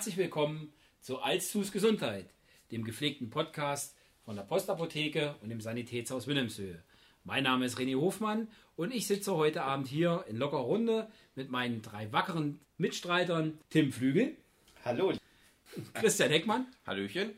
Herzlich willkommen zu Alstus Gesundheit, dem gepflegten Podcast von der Postapotheke und dem Sanitätshaus Wilhelmshöhe. Mein Name ist René Hofmann und ich sitze heute Abend hier in lockerer Runde mit meinen drei wackeren Mitstreitern Tim Flügel. Hallo. Christian Heckmann. Hallöchen.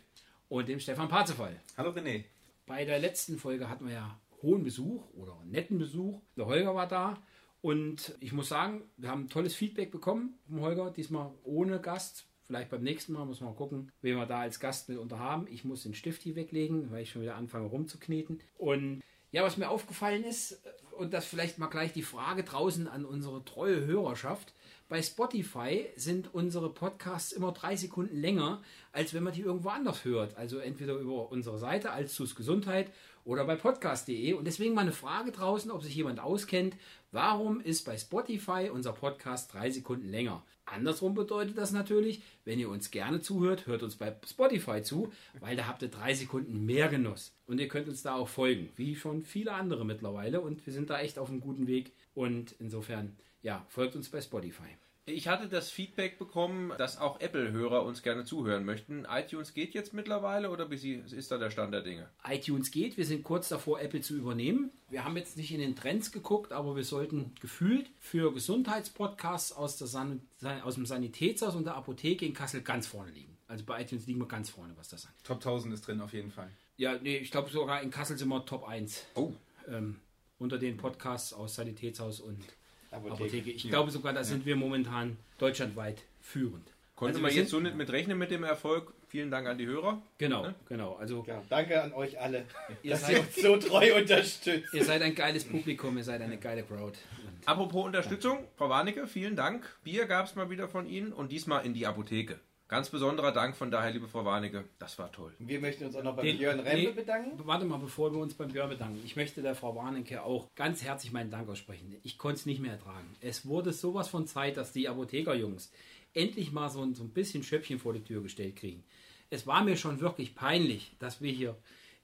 Und dem Stefan Parzefall. Hallo René. Bei der letzten Folge hatten wir ja hohen Besuch oder netten Besuch. Der Holger war da und ich muss sagen, wir haben tolles Feedback bekommen vom Holger, diesmal ohne Gast. Vielleicht beim nächsten Mal muss man gucken, wen wir da als Gast mit unter haben. Ich muss den Stift hier weglegen, weil ich schon wieder anfange rumzukneten. Und ja, was mir aufgefallen ist, und das vielleicht mal gleich die Frage draußen an unsere treue Hörerschaft. Bei Spotify sind unsere Podcasts immer drei Sekunden länger, als wenn man die irgendwo anders hört. Also entweder über unsere Seite als Zus Gesundheit oder bei podcast.de. Und deswegen mal eine Frage draußen, ob sich jemand auskennt. Warum ist bei Spotify unser Podcast drei Sekunden länger? Andersrum bedeutet das natürlich, wenn ihr uns gerne zuhört, hört uns bei Spotify zu, weil da habt ihr drei Sekunden mehr Genuss. Und ihr könnt uns da auch folgen, wie schon viele andere mittlerweile. Und wir sind da echt auf einem guten Weg. Und insofern, ja, folgt uns bei Spotify. Ich hatte das Feedback bekommen, dass auch Apple-Hörer uns gerne zuhören möchten. iTunes geht jetzt mittlerweile oder wie ist da der Stand der Dinge? iTunes geht, wir sind kurz davor, Apple zu übernehmen. Wir haben jetzt nicht in den Trends geguckt, aber wir sollten gefühlt für Gesundheitspodcasts aus, der San aus dem Sanitätshaus und der Apotheke in Kassel ganz vorne liegen. Also bei iTunes liegen wir ganz vorne, was das angeht. Top 1000 ist drin auf jeden Fall. Ja, nee, ich glaube sogar in Kassel sind wir Top 1. Oh. Ähm, unter den Podcasts aus Sanitätshaus und Apotheke. Apotheke. Ich Ja. glaube sogar, da sind wir momentan deutschlandweit führend. Konnte Also man wir jetzt so nicht mit rechnen mit dem Erfolg? Vielen Dank an die Hörer. Genau, Ne? genau. Also Ja, danke an euch alle, Ihr dass seid- ihr uns so treu unterstützt. ihr seid ein geiles Publikum, ihr seid eine geile Crowd. Und Apropos Unterstützung, Frau Warnecke, vielen Dank. Bier gab es mal wieder von Ihnen und diesmal in die Apotheke. Ganz besonderer Dank von daher, liebe Frau Warnecke. Das war toll. Wir möchten uns auch noch bei Den- Björn Rempe nee, bedanken. Warte mal, bevor wir uns beim Björn bedanken. Ich möchte der Frau Warnecke auch ganz herzlich meinen Dank aussprechen. Ich konnte es nicht mehr ertragen. Es wurde sowas von Zeit, dass die Apothekerjungs endlich mal so, ein- so ein bisschen Schöppchen vor die Tür gestellt kriegen. Es war mir schon wirklich peinlich, dass wir hier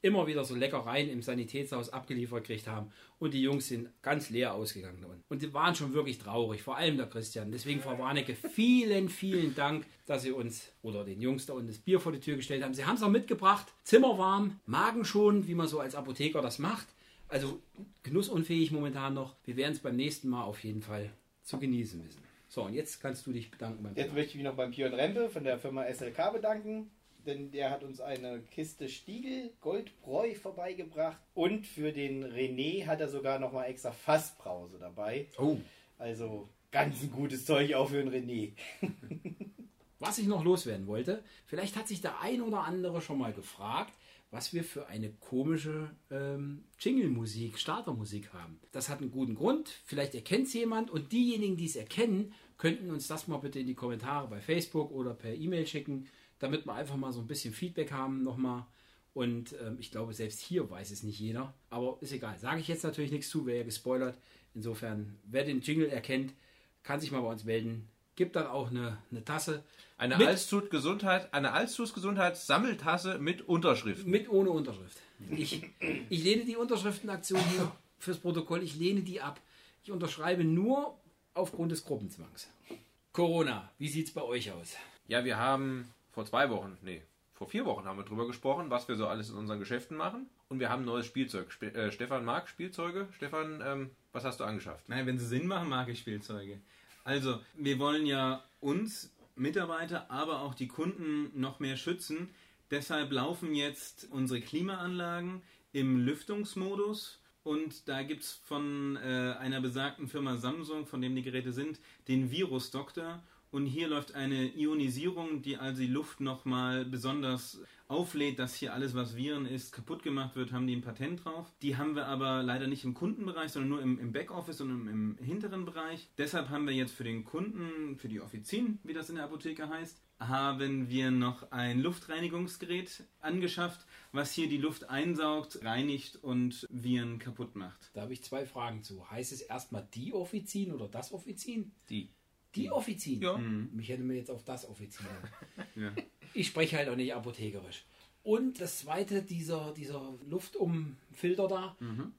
immer wieder so Leckereien im Sanitätshaus abgeliefert gekriegt haben und die Jungs sind ganz leer ausgegangen. Und- die waren schon wirklich traurig, vor allem der Christian. Deswegen, Frau Warnecke, vielen, vielen Dank, dass Sie uns oder den Jungs da unten das Bier vor die Tür gestellt haben. Sie haben es auch mitgebracht, zimmerwarm, Magen schon, wie man so als Apotheker das macht. Also genussunfähig momentan noch. Wir werden es beim nächsten Mal auf jeden Fall zu genießen wissen. So, und jetzt kannst du dich bedanken beim Jetzt möchte ich mich noch beim Björn Rempe von der Firma SLK bedanken, denn der hat uns eine Kiste Stiegel Goldbräu vorbeigebracht und für den René hat er sogar noch mal extra Fassbrause dabei. Oh. Also ganz ein gutes Zeug auch für den René. Was ich noch loswerden wollte, vielleicht hat sich der ein oder andere schon mal gefragt, was wir für eine komische ähm, Jingle-Musik, Startermusik haben. Das hat einen guten Grund, vielleicht erkennt es jemand und diejenigen, die es erkennen, könnten uns das mal bitte in die Kommentare bei Facebook oder per E-Mail schicken, damit wir einfach mal so ein bisschen Feedback haben nochmal. Und ähm, ich glaube, selbst hier weiß es nicht jeder. Aber ist egal. Sage ich jetzt natürlich nichts zu, wäre ja gespoilert. Insofern, wer den Jingle erkennt, kann sich mal bei uns melden. Gibt dann auch eine, eine Tasse Eine Alstut Gesundheit, eine Alstut Gesundheit Sammeltasse mit Unterschrift. Mit ohne Unterschrift. Ich, ich lehne die Unterschriftenaktion hier fürs Protokoll, ich lehne die ab. Ich unterschreibe nur aufgrund des Gruppenzwangs. Corona, wie sieht's bei euch aus? Ja, wir haben vor zwei Wochen, nee, vor vier Wochen haben wir drüber gesprochen, was wir so alles in unseren Geschäften machen. Und wir haben neues Spielzeug. Spe äh, Stefan mag Spielzeuge. Stefan, ähm, was hast du angeschafft? Nein, wenn sie Sinn machen, mag ich Spielzeuge. Also, wir wollen ja uns, Mitarbeiter, aber auch die Kunden noch mehr schützen. Deshalb laufen jetzt unsere Klimaanlagen im Lüftungsmodus. Und da gibt es von äh, einer besagten Firma Samsung, von dem die Geräte sind, den Virusdoktor. Und hier läuft eine Ionisierung, die also die Luft nochmal besonders auflädt, dass hier alles, was Viren ist, kaputt gemacht wird, haben die ein Patent drauf. Die haben wir aber leider nicht im Kundenbereich, sondern nur im, im Backoffice und im, im hinteren Bereich. Deshalb haben wir jetzt für den Kunden, für die Offizien, wie das in der Apotheke heißt, haben wir noch ein Luftreinigungsgerät angeschafft, was hier die Luft einsaugt, reinigt und Viren kaputt macht. Da habe ich zwei Fragen zu. Heißt es erstmal die Offizin oder das Offizin? Die. Die Offizin? Ja. Mich hätte mir jetzt auf das Offizin. Ja. Ich spreche halt auch nicht apothekerisch. Und das zweite, dieser, dieser Luftumfilter da,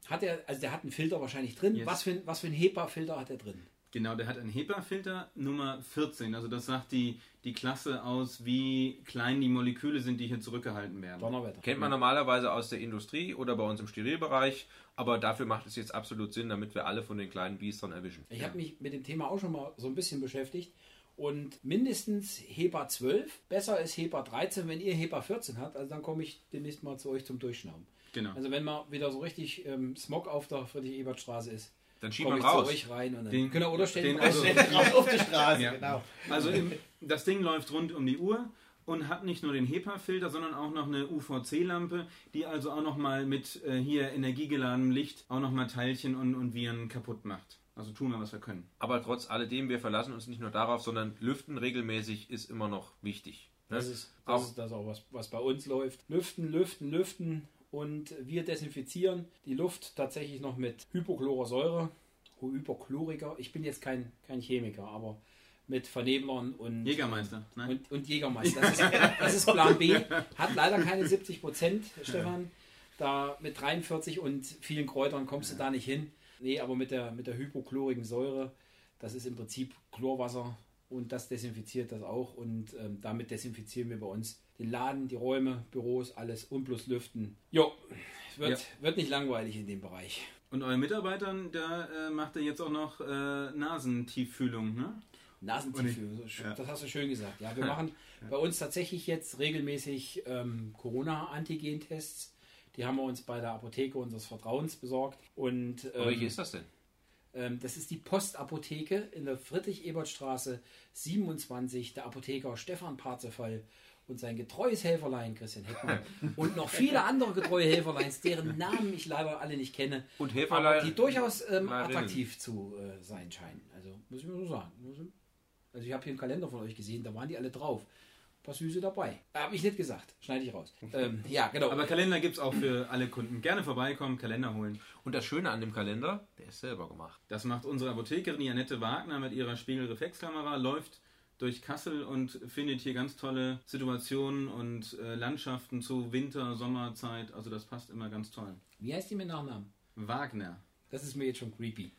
hat er, also der hat einen Filter wahrscheinlich drin. Yes. Was für, ein- was für ein HEPA-Filter hat er drin? Genau, der hat einen HEPA-Filter Nummer 14. Also das sagt die, die Klasse aus, wie klein die Moleküle sind, die hier zurückgehalten werden. Donnerwetter. Kennt man normalerweise aus der Industrie oder bei uns im Sterilbereich, aber dafür macht es jetzt absolut Sinn, damit wir alle von den kleinen Biestern erwischen. Ich habe mich mit dem Thema auch schon mal so ein bisschen beschäftigt. Und mindestens HEPA 12, besser ist HEPA 13, wenn ihr HEPA 14 habt, also dann komme ich demnächst mal zu euch zum Durchschnauben. Genau. Also wenn mal wieder so richtig ähm, Smog auf der Friedrich-Ebert-Straße ist, Dann schiebt man ich raus. zu euch rein und dann Den- genau, oder stellen den- wir also- Stellt raus auf die Straße, Ja. genau. Also das Ding läuft rund um die Uhr und hat nicht nur den HEPA-Filter, sondern auch noch eine UVC-Lampe, die also auch nochmal mit äh, hier energiegeladenem Licht auch nochmal Teilchen und, und Viren kaputt macht. Also tun wir, was wir können. Aber trotz alledem, wir verlassen uns nicht nur darauf, sondern lüften regelmäßig ist immer noch wichtig. Ne? Das ist das, Auch- ist das auch, was, was bei uns läuft. Lüften, lüften, lüften und wir desinfizieren die Luft tatsächlich noch mit Hypochlorsäure, Hypochloriker. Ich bin jetzt kein, kein Chemiker, aber mit Verneblern und Jägermeister, nein? Und, und Jägermeister. Das ist, das ist Plan B. Hat leider keine 70 Prozent, Stefan. Da mit 43 und vielen Kräutern kommst du da nicht hin. Nee, aber mit der, mit der hypochlorigen Säure, das ist im Prinzip Chlorwasser und das desinfiziert das auch. Und ähm, damit desinfizieren wir bei uns den Laden, die Räume, Büros, alles und plus lüften. Jo, wird, wird nicht langweilig in dem Bereich. Und euren Mitarbeitern, da äh, macht ihr jetzt auch noch äh, Nasentieffühlung, ne? Ja. das hast du schön gesagt. Ja, wir machen bei uns tatsächlich jetzt regelmäßig ähm, Corona-Antigen-Tests. Die haben wir uns bei der Apotheke unseres Vertrauens besorgt. Und Aber welche ähm, ist das denn? ähm, das ist die Postapotheke in der Friedrich-Ebert-Straße 27. Der Apotheker Stefan Parzefall und sein getreues Helferlein Christian Heckmann und noch viele andere getreue Helferleins, deren Namen ich leider alle nicht kenne, Und aber Heferlein. die durchaus ähm, attraktiv zu äh, sein scheinen. Also muss ich mal so sagen. Also ich habe hier einen Kalender von euch gesehen, da waren die alle drauf. Ein paar Süße dabei. Habe ich nicht gesagt. Schneide ich raus. ähm, ja, genau. Aber Kalender gibt es auch für alle Kunden. Gerne vorbeikommen, Kalender holen. Und das Schöne an dem Kalender, der ist selber gemacht. Das macht unsere Apothekerin Janette Wagner mit ihrer Spiegelreflexkamera, läuft durch Kassel und findet hier ganz tolle Situationen und äh, Landschaften zu Winter, Sommerzeit. Also das passt immer ganz toll. Wie heißt die mit Nachnamen? Wagner. Das ist mir jetzt schon creepy.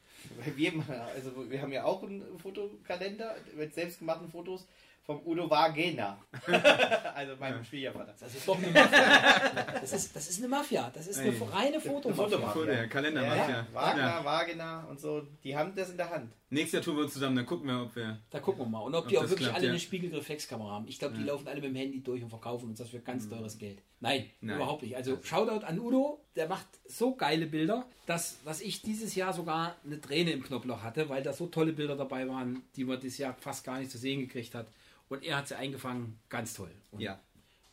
Wir, also wir haben ja auch einen Fotokalender mit selbstgemachten Fotos vom Udo Wagner. also meinem Schwiegervater. Das ist doch eine Mafia. Das ist, das ist eine Mafia. Das ist eine Ey. reine Fotomafia. Fotomafia. Kalendermafia. Ja, Wagner, Ja. Wagner und so, die haben das in der Hand. Nächstes Jahr tun wir uns zusammen, dann gucken wir, ob wir. Da gucken wir mal. Und ob Ob die auch wirklich klappt, alle ja. eine Spiegelreflexkamera haben. Ich glaube, die laufen alle mit dem Handy durch und verkaufen uns das für ganz teures Geld. Nein, Nein. überhaupt nicht. Also Shoutout an Udo, der macht so geile Bilder, dass, dass ich dieses Jahr sogar eine Träne im Knopfloch hatte, weil da so tolle Bilder dabei waren, die man dieses Jahr fast gar nicht zu sehen gekriegt hat. Und er hat sie eingefangen, ganz toll. Und, Ja.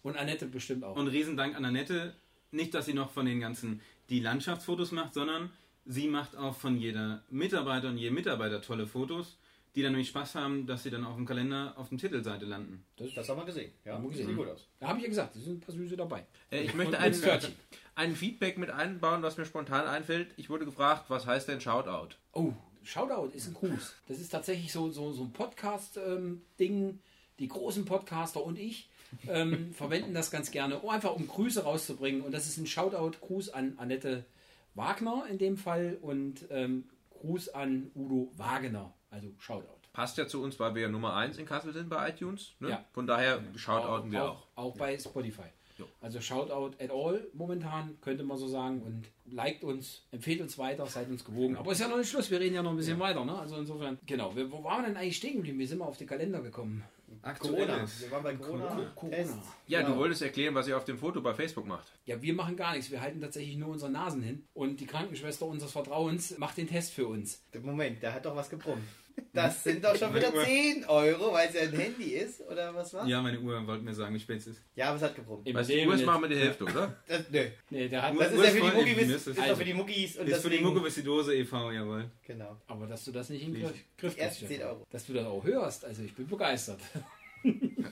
und Annette bestimmt auch. Und Riesendank an Annette. Nicht, dass sie noch von den ganzen die Landschaftsfotos macht, sondern sie macht auch von jeder Mitarbeiter und jedem Mitarbeiter tolle Fotos, die dann nämlich Spaß haben, dass sie dann auf dem Kalender auf der Titelseite landen. Das haben wir gesehen. Ja, Haben wir gesehen. sieht gut aus. da habe ich ja gesagt, es sind ein paar Süße dabei. Äh, ich Und- möchte ein, Pförtchen. ein Feedback mit einbauen, was mir spontan einfällt. Ich wurde gefragt, was heißt denn Shoutout? Oh, Shoutout ist ein Gruß. Das ist tatsächlich so, so, so ein Podcast-Ding. die großen Podcaster und ich ähm, verwenden das ganz gerne, um einfach um Grüße rauszubringen. Und das ist ein Shoutout-Gruß an Annette Wagner in dem Fall und ähm, Gruß an Udo Wagner. Also Shoutout. Passt ja zu uns, weil wir ja Nummer 1 in Kassel sind bei iTunes. Ne? Ja. Von daher shoutouten wir auch. Auch bei Spotify. Jo. Also Shoutout at all momentan, könnte man so sagen. Und liked uns, empfehlt uns weiter, seid uns gewogen. Aber ist ja noch nicht Schluss, wir reden ja noch ein bisschen weiter. Ne? Also insofern, genau. Wir, wo waren wir denn eigentlich stehen geblieben? Wir sind mal auf den Kalender gekommen. Corona. Wir waren bei Corona. Corona. Tests. Ja, Genau. du wolltest erklären, was ihr auf dem Foto bei Facebook macht. Ja, wir machen gar nichts. Wir halten tatsächlich nur unsere Nasen hin. Und die Krankenschwester unseres Vertrauens macht den Test für uns. Moment, der hat doch was gebrummt. Das sind doch schon wieder 10 Euro, weil es ja ein Handy ist, oder was war's? Ja, meine Uhr wollte mir sagen, wie spät es ist. Ja, aber es hat gebrummt. Weißt du, nicht. machen wir die Hälfte, oder? Das, nö. Nee, der hat, Das ist Uhr ja ist für die Muckis, ist, das ist ist- doch für die Muckis und Ist für die deswegen, Muckevissidose e.V., jawohl. Genau. aber dass du das nicht in den Griff, Griff Erst kriegst, 10 Stefan. Euro. Dass du das auch hörst. Also ich bin begeistert.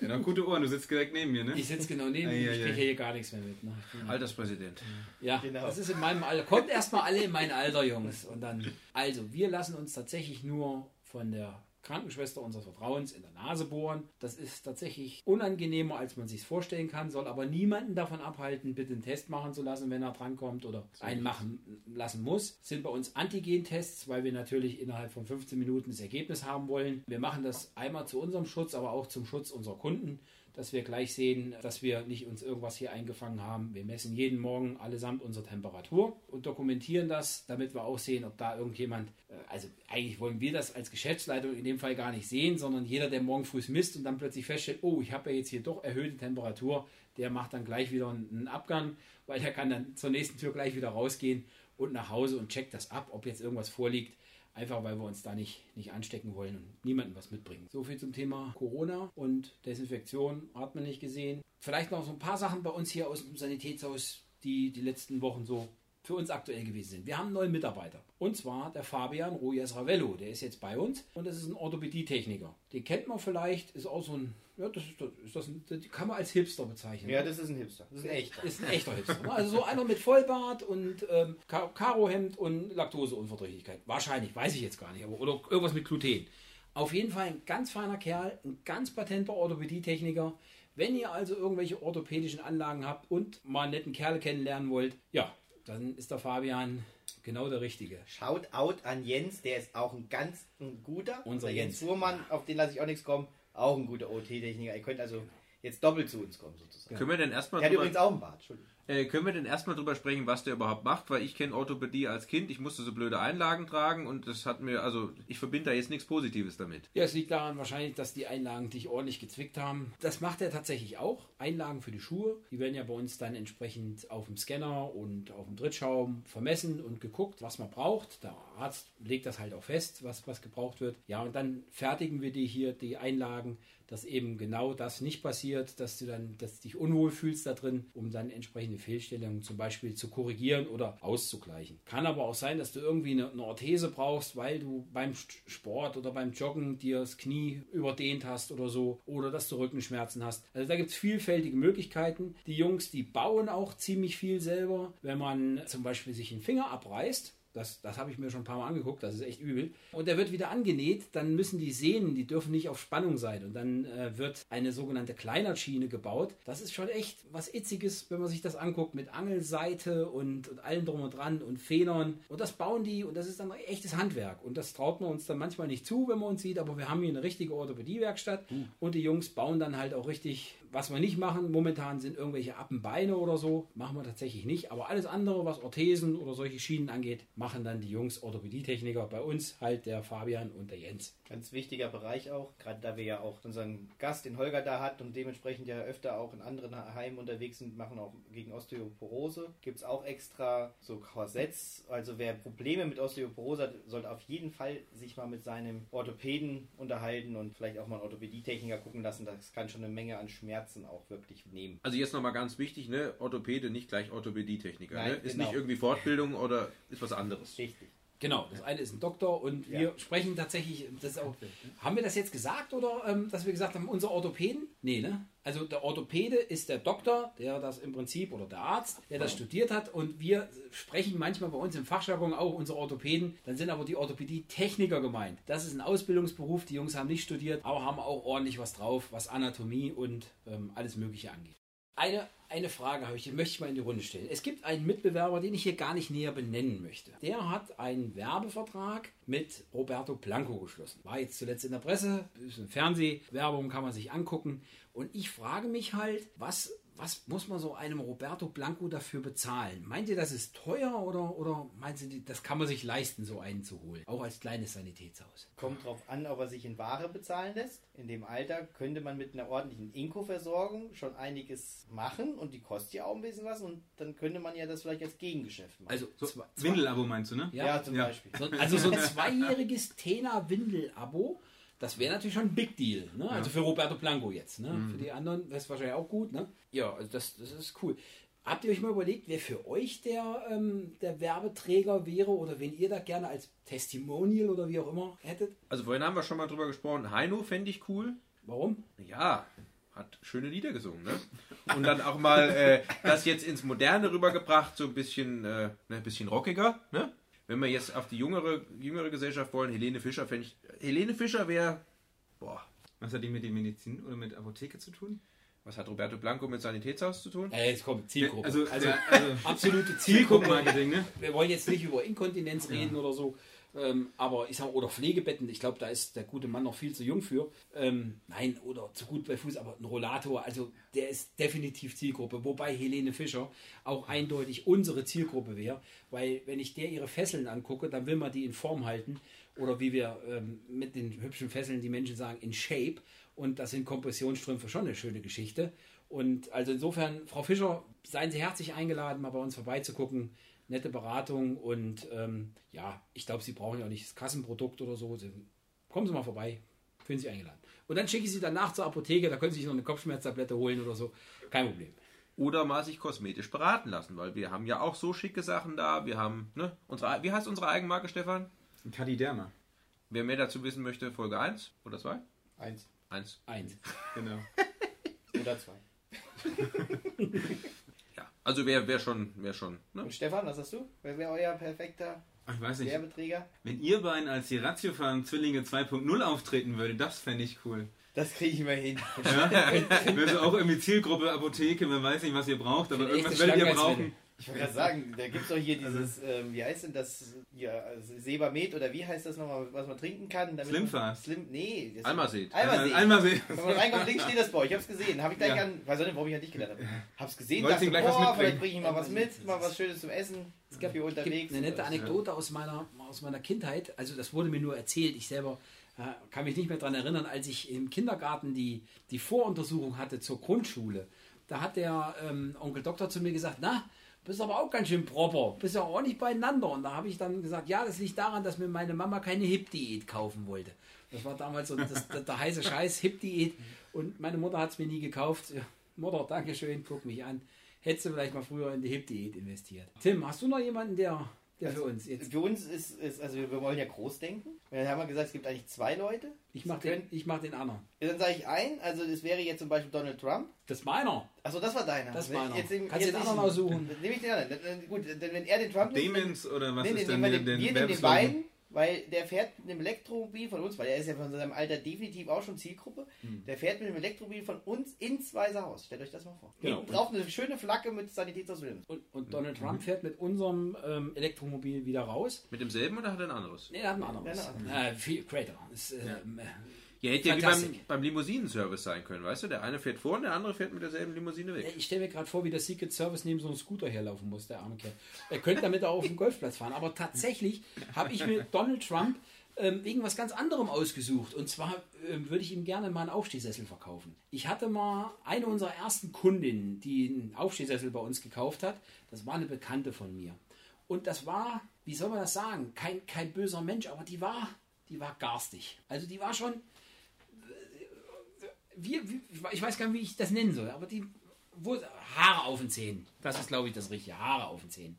Ja, noch gute Ohren, du sitzt direkt neben mir, ne? Ich sitze genau neben dir. Ei, Ich kriege hier gar nichts mehr mit. Ne? Alterspräsident. Ja, Genau. das ist in meinem Alter. Kommt erstmal alle in mein Alter, Jungs. Und dann, also, wir lassen uns tatsächlich nur von der Krankenschwester unseres Vertrauens in der Nase bohren. Das ist tatsächlich unangenehmer, als man sich vorstellen kann, soll aber niemanden davon abhalten, bitte einen Test machen zu lassen, wenn er drankommt oder einen machen lassen muss. Das sind bei uns Antigen-Tests, weil wir natürlich innerhalb von 15 Minuten das Ergebnis haben wollen. Wir machen das einmal zu unserem Schutz, aber auch zum Schutz unserer Kunden dass wir gleich sehen, dass wir nicht uns irgendwas hier eingefangen haben. Wir messen jeden Morgen allesamt unsere Temperatur und dokumentieren das, damit wir auch sehen, ob da irgendjemand, äh, also eigentlich wollen wir das als Geschäftsleitung in dem Fall gar nicht sehen, sondern jeder, der morgen früh misst und dann plötzlich feststellt, oh, ich habe ja jetzt hier doch erhöhte Temperatur, der macht dann gleich wieder einen Abgang, weil der kann dann zur nächsten Tür gleich wieder rausgehen und nach Hause und checkt das ab, ob jetzt irgendwas vorliegt. Einfach weil wir uns da nicht, nicht anstecken wollen und niemanden was mitbringen. So viel zum Thema Corona und Desinfektion hat man nicht gesehen. Vielleicht noch so ein paar Sachen bei uns hier aus dem Sanitätshaus, die die letzten Wochen so für uns aktuell gewesen sind. Wir haben einen neuen Mitarbeiter. Und zwar der Fabian Rojas Ravello. Der ist jetzt bei uns und das ist ein Orthopädie-Techniker. Den kennt man vielleicht, ist auch so ein, ja, das ist, ist das ein, das kann man als Hipster bezeichnen. Ja, das ist ein Hipster. Das ist ein echter. Ist ein echter Hipster. ne? Also so einer mit Vollbart und ähm, Ka- Karohemd und Laktoseunverträglichkeit. Wahrscheinlich, weiß ich jetzt gar nicht. Aber, oder irgendwas mit Gluten. Auf jeden Fall ein ganz feiner Kerl, ein ganz patenter Orthopädie-Techniker. Wenn ihr also irgendwelche orthopädischen Anlagen habt und mal einen netten Kerl kennenlernen wollt, ja, dann ist der Fabian genau der Richtige. Shout out an Jens, der ist auch ein ganz ein guter. Unser Jens. Fuhrmann, auf den lasse ich auch nichts kommen, auch ein guter OT-Techniker. Ihr könnt also jetzt doppelt zu uns kommen sozusagen. Können wir denn erstmal Er hat übrigens auch einen Bart, Entschuldigung. Äh, können wir denn erstmal drüber sprechen, was der überhaupt macht? Weil ich kenne Orthopädie als Kind, ich musste so blöde Einlagen tragen und das hat mir, also ich verbinde da jetzt nichts Positives damit. Ja, es liegt daran wahrscheinlich, dass die Einlagen dich ordentlich gezwickt haben. Das macht er tatsächlich auch. Einlagen für die Schuhe. Die werden ja bei uns dann entsprechend auf dem Scanner und auf dem Drittschaum vermessen und geguckt, was man braucht. Der Arzt legt das halt auch fest, was, was gebraucht wird. Ja, und dann fertigen wir die hier, die Einlagen, dass eben genau das nicht passiert, dass du dann, dass dich unwohl fühlst da drin, um dann entsprechende Fehlstellungen zum Beispiel zu korrigieren oder auszugleichen. Kann aber auch sein, dass du irgendwie eine, eine Orthese brauchst, weil du beim Sport oder beim Joggen dir das Knie überdehnt hast oder so, oder dass du Rückenschmerzen hast. Also da gibt es vielfältige Möglichkeiten. Die Jungs, die bauen auch ziemlich viel selber. Wenn man zum Beispiel sich einen Finger abreißt, das, das habe ich mir schon ein paar Mal angeguckt, das ist echt übel. Und der wird wieder angenäht, dann müssen die Sehnen, die dürfen nicht auf Spannung sein. Und dann äh, wird eine sogenannte Kleinerschiene gebaut. Das ist schon echt was Itziges, wenn man sich das anguckt, mit Angelseite und, und allem drum und dran und Federn. Und das bauen die und das ist dann echtes Handwerk. Und das traut man uns dann manchmal nicht zu, wenn man uns sieht, aber wir haben hier eine richtige Orthopädiewerkstatt und die Jungs bauen dann halt auch richtig, was wir nicht machen. Momentan sind irgendwelche Appenbeine oder so, machen wir tatsächlich nicht. Aber alles andere, was Orthesen oder solche Schienen angeht, machen dann die Jungs Orthopädietechniker. Bei uns halt der Fabian und der Jens. Ganz wichtiger Bereich auch, gerade da wir ja auch unseren Gast, den Holger, da hat und dementsprechend ja öfter auch in anderen Heimen unterwegs sind, machen auch gegen Osteoporose. Gibt es auch extra so Korsetts. Also wer Probleme mit Osteoporose hat, sollte auf jeden Fall sich mal mit seinem Orthopäden unterhalten und vielleicht auch mal einen Orthopädietechniker gucken lassen. Das kann schon eine Menge an Schmerzen auch wirklich nehmen. Also jetzt nochmal ganz wichtig, ne? Orthopäde nicht gleich Orthopädietechniker. Nein, Ne? Ist genau. nicht irgendwie Fortbildung oder ist was anderes. Richtig. Genau, das eine ist ein Doktor und Ja. wir sprechen tatsächlich, das ist auch, haben wir das jetzt gesagt oder ähm, dass wir gesagt haben, unser Orthopäden? Nee, ne? Also der Orthopäde ist der Doktor, der das im Prinzip, oder der Arzt, der das studiert hat und wir sprechen manchmal bei uns im Fachjargon auch unsere Orthopäden, dann sind aber die Orthopädie-Techniker gemeint. Das ist ein Ausbildungsberuf, die Jungs haben nicht studiert, aber haben auch ordentlich was drauf, was Anatomie und ähm, alles Mögliche angeht. Eine, eine Frage habe ich, die möchte ich mal in die Runde stellen. Es gibt einen Mitbewerber, den ich hier gar nicht näher benennen möchte. Der hat einen Werbevertrag mit Roberto Blanco geschlossen. War jetzt zuletzt in der Presse, ist eine Fernsehwerbung, kann man sich angucken. Und ich frage mich halt, was, was muss man so einem Roberto Blanco dafür bezahlen? Meint ihr, das ist teuer oder, oder meint ihr, das kann man sich leisten, so einen zu holen? Auch als kleines Sanitätshaus. Kommt drauf an, ob er sich in Ware bezahlen lässt. In dem Alter könnte man mit einer ordentlichen Inko-Versorgung schon einiges machen und die kostet ja auch ein bisschen was und dann könnte man ja das vielleicht als Gegengeschäft machen. Also So, Windelabo meinst du, ne? ja, zum ja. Beispiel. So, also so ein zweijähriges Tena-Windel-Abo, das wäre natürlich schon ein Big Deal. Ne? Also für Roberto Blanco jetzt. Ne? Für die anderen wäre es wahrscheinlich auch gut. Ne? Ja, also das, das ist cool. Habt ihr euch mal überlegt, wer für euch der, ähm, der Werbeträger wäre oder wen ihr da gerne als Testimonial oder wie auch immer hättet? Also vorhin haben wir schon mal drüber gesprochen. Heino fände ich cool. Warum? Ja, hat schöne Lieder gesungen, ne? Und dann auch mal äh, das jetzt ins Moderne rübergebracht, so ein bisschen, äh, ne, ein bisschen rockiger, ne? Wenn wir jetzt auf die jüngere, jüngere Gesellschaft wollen, Helene Fischer fände ich. Helene Fischer wäre. Boah. Was hat die mit der Medizin oder mit Apotheke zu tun? Was hat Roberto Blanco mit Sanitätshaus zu tun? Äh, jetzt kommt Zielgruppe. Also, Also, also, absolute Zielgruppe. Zielgruppenmarketing, ne? Wir wollen jetzt nicht über Inkontinenz reden oder so. Ähm, aber ich sage, oder Pflegebetten, ich glaube, da ist der gute Mann noch viel zu jung für. Ähm, nein, oder zu gut bei Fuß, aber ein Rollator, also der ist definitiv Zielgruppe. Wobei Helene Fischer auch eindeutig unsere Zielgruppe wäre, weil wenn ich der ihre Fesseln angucke, dann will man die in Form halten. Oder wie wir ähm, mit den hübschen Fesseln die Menschen sagen, in Shape. Und das sind Kompressionsstrümpfe schon eine schöne Geschichte. Und also insofern, Frau Fischer, seien Sie herzlich eingeladen, mal bei uns vorbeizugucken nette Beratung und ähm, ja, ich glaube, Sie brauchen ja auch nicht das Kassenprodukt oder so. Sie, kommen Sie mal vorbei, fühlen Sie eingeladen. Und dann schicke ich Sie danach zur Apotheke, da können Sie sich noch eine Kopfschmerztablette holen oder so. Kein Problem. Oder mal sich kosmetisch beraten lassen, weil wir haben ja auch so schicke Sachen da. Wir haben, ne, unsere, wie heißt unsere Eigenmarke, Stefan? Kadiderma. Wer mehr dazu wissen möchte, Folge 1 oder 2? 1. 1. 1. Genau. oder 2. Also wer wär schon, wär schon, ne? Und Stefan, was hast du? Wer wäre euer perfekter Ich weiß nicht. Werbeträger? Wenn ihr beiden als die Ratiofahren Zwillinge 2.0 auftreten würdet, das fände ich cool. Das kriege ich mal hin. Ja? Wäre auch irgendwie Zielgruppe Apotheke, man weiß nicht, was ihr braucht, aber irgendwas werdet ihr brauchen. Ich wollte gerade sagen, da gibt es doch hier dieses, ähm, wie heißt denn das, ja, also Sebamed oder wie heißt das nochmal, was man trinken kann? damit Slimfast. Slim, nee. das- Almased. Almased. Einmal sehen. Wenn man reinkommt, links steht das bei euch. Ich hab's gesehen. Hab ich gleich Ja. an, weiß auch nicht, warum ich an dich gedacht habe. Hab's gesehen, Wolltest dachte, gleich was boah, mitbringen. vielleicht bringe ich mal was mit, mal was Schönes zum Essen. Es gab, für unterwegs. eine nette Anekdote aus meiner, aus meiner Kindheit. Also das wurde mir nur erzählt. Ich selber äh, kann mich nicht mehr daran erinnern, als ich im Kindergarten die, die Voruntersuchung hatte zur Grundschule. Da hat der ähm, Onkel Doktor zu mir gesagt, na, bist aber auch ganz schön proper, bist ja auch nicht beieinander. Und da habe ich dann gesagt, ja, das liegt daran, dass mir meine Mama keine Hip-Diät kaufen wollte. Das war damals so das, der, der heiße Scheiß, Hip-Diät. Und meine Mutter hat es mir nie gekauft. Mutter, danke schön, guck mich an. Hättest du vielleicht mal früher in die Hip-Diät investiert. Tim, hast du noch jemanden, der, der für uns jetzt... Für uns ist, ist, also wir wollen ja groß denken. Wir haben ja gesagt, es gibt eigentlich zwei Leute. Ich mach, den, ich mach den anderen. Dann sage ich ein, also das wäre jetzt zum Beispiel Donald Trump. Das ist meiner. Achso, das war deiner. Das ist meiner. Jetzt Kannst du den anderen aussuchen? Dann nehme ich den anderen. Dann- dann- Gut, denn wenn er den Trump nimmt, Demons oder was Nee, nee, ist dann wir der, den, wir der nehmen den Werbeslogan? beiden, weil der fährt mit einem Elektromobil von uns, weil er ist ja von seinem Alter definitiv auch schon Zielgruppe. Hm. Der fährt mit einem Elektromobil von uns ins Weiße Haus. Stellt euch das mal vor. Genau. Hinten drauf eine schöne Flagge mit Sanitätshaus Wilhelms. Und, und Donald Trump fährt mit unserem ähm, Elektromobil wieder raus. Mit demselben oder hat er ein anderes? Nee, er hat ein anderes. Ja, ein Äh, viel Crater. Ist, ähm, äh, Ja, hätte ja wie beim, beim Limousinenservice sein können, weißt du? Der eine fährt vor und der andere fährt mit derselben Limousine weg. ich stelle mir gerade vor, wie der Secret Service neben so einem Scooter herlaufen muss, der arme Kerl. Er könnte damit auch auf dem Golfplatz fahren. Aber tatsächlich habe ich mir Donald Trump ähm, wegen was ganz anderem ausgesucht. Und zwar ähm, würde ich ihm gerne mal einen Aufstehsessel verkaufen. Ich hatte mal eine unserer ersten Kundinnen, die einen Aufstehsessel bei uns gekauft hat. Das war eine Bekannte von mir. Und das war, wie soll man das sagen, kein, kein böser Mensch, aber die war, die war garstig. Also die war schon, wie, wie, ich weiß gar nicht, wie ich das nennen soll, aber die wo, Haare auf den Zähnen. Das ist, glaube ich, das richtige. Haare auf den Zähnen.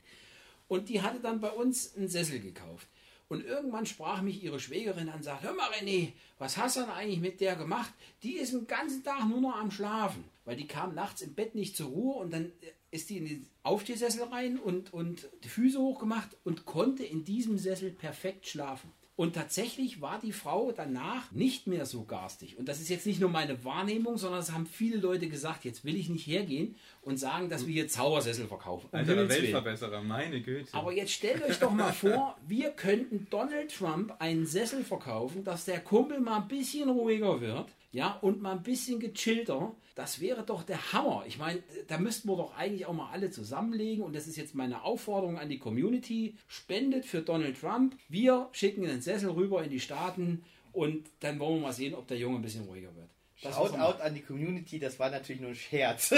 Und die hatte dann bei uns einen Sessel gekauft. Und irgendwann sprach mich ihre Schwägerin an und sagte, hör mal René, was hast du denn eigentlich mit der gemacht? Die ist den ganzen Tag nur noch am Schlafen. Weil die kam nachts im Bett nicht zur Ruhe und dann ist die in den Aufstehsessel rein und, und die Füße hochgemacht und konnte in diesem Sessel perfekt schlafen. Und tatsächlich war die Frau danach nicht mehr so garstig. Und das ist jetzt nicht nur meine Wahrnehmung, sondern es haben viele Leute gesagt, jetzt will ich nicht hergehen und sagen, dass wir hier Zaubersessel verkaufen. Um Alter. Weltverbesserer, meine Güte. Aber jetzt stellt euch doch mal vor, wir könnten Donald Trump einen Sessel verkaufen, dass der Kumpel mal ein bisschen ruhiger wird, ja, und mal ein bisschen gechillter. Das wäre doch der Hammer. Ich meine, da müssten wir doch eigentlich auch mal alle zusammenlegen. Und das ist jetzt meine Aufforderung an die Community. Spendet für Donald Trump. Wir schicken einen Sessel rüber in die Staaten und dann wollen wir mal sehen, ob der Junge ein bisschen ruhiger wird. Das Shout muss man out an die Community, das war natürlich nur ein Scherz.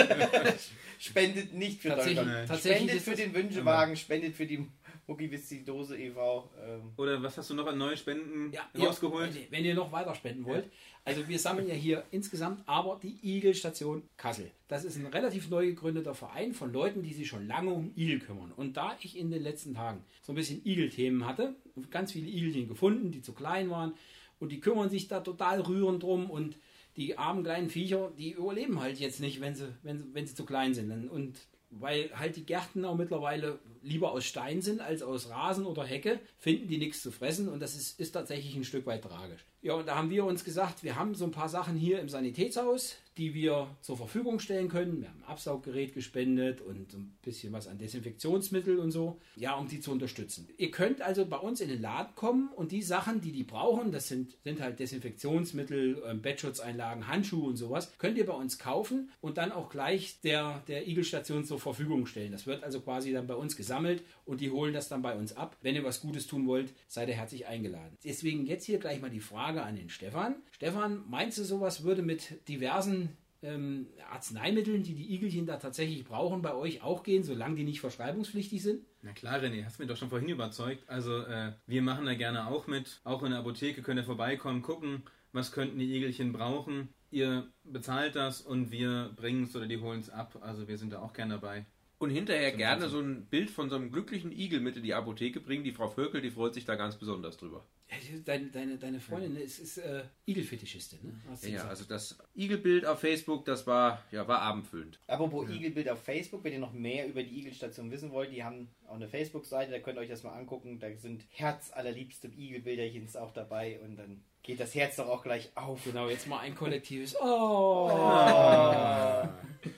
spendet nicht für Deutschland. tatsächlich Spendet für den Wünschewagen, spendet für die Muckiwitz-Dose e.V. Ähm, Oder was hast du noch an neue Spenden Ja, rausgeholt? Ja, wenn ihr noch weiter spenden wollt. Also wir sammeln ja hier insgesamt aber die Igel-Station Kassel. Das ist ein relativ neu gegründeter Verein von Leuten, die sich schon lange um Igel kümmern. Und da ich in den letzten Tagen so ein bisschen Igel-Themen hatte, ganz viele Igelchen gefunden, die zu klein waren und die kümmern sich da total rührend drum und die armen kleinen Viecher, die überleben halt jetzt nicht, wenn sie, wenn, sie- wenn sie zu klein sind. Und weil halt die Gärten auch mittlerweile lieber aus Stein sind als aus Rasen oder Hecke, finden die nichts zu fressen und das ist, ist tatsächlich ein Stück weit tragisch. Ja, und da haben wir uns gesagt, wir haben so ein paar Sachen hier im Sanitätshaus, die wir zur Verfügung stellen können. Wir haben ein Absauggerät gespendet und ein bisschen was an Desinfektionsmittel und so, ja, um die zu unterstützen. Ihr könnt also bei uns in den Laden kommen und die Sachen, die die brauchen, das sind, sind halt Desinfektionsmittel, ähm, Bettschutzeinlagen, Handschuhe und sowas, könnt ihr bei uns kaufen und dann auch gleich der, der Igelstation zur Verfügung stellen. Das wird also quasi dann bei uns gesammelt und die holen das dann bei uns ab. Wenn ihr was Gutes tun wollt, seid ihr herzlich eingeladen. Deswegen jetzt hier gleich mal die Frage an den Stefan. Stefan, meinst du, sowas würde mit diversen ähm, Arzneimitteln, die die Igelchen da tatsächlich brauchen, bei euch auch gehen, solange die nicht verschreibungspflichtig sind? Na klar, René, hast mich doch schon vorhin überzeugt. Also äh, wir machen da gerne auch mit. Auch in der Apotheke könnt ihr vorbeikommen, gucken, was könnten die Igelchen brauchen. Ihr bezahlt das und wir bringen es oder die holen es ab. Also wir sind da auch gerne dabei. Und hinterher gerne so ein Bild von so einem glücklichen Igel mit in die Apotheke bringen. Die Frau Völkel, die freut sich da ganz besonders drüber. Ja, Deine, deine, deine Freundin ne, ist, ist äh, Igelfetischistin, ne? Hast Ja, also das Igelbild auf Facebook, das war, ja, war abendfüllend. Apropos Igelbild auf Facebook, wenn ihr noch mehr über die Igelstation wissen wollt, die haben auch eine Facebook-Seite, da könnt ihr euch das mal angucken. Da sind herzallerliebste Igelbilderchens auch dabei und dann geht das Herz doch auch gleich auf. Genau, jetzt mal ein kollektives Oh!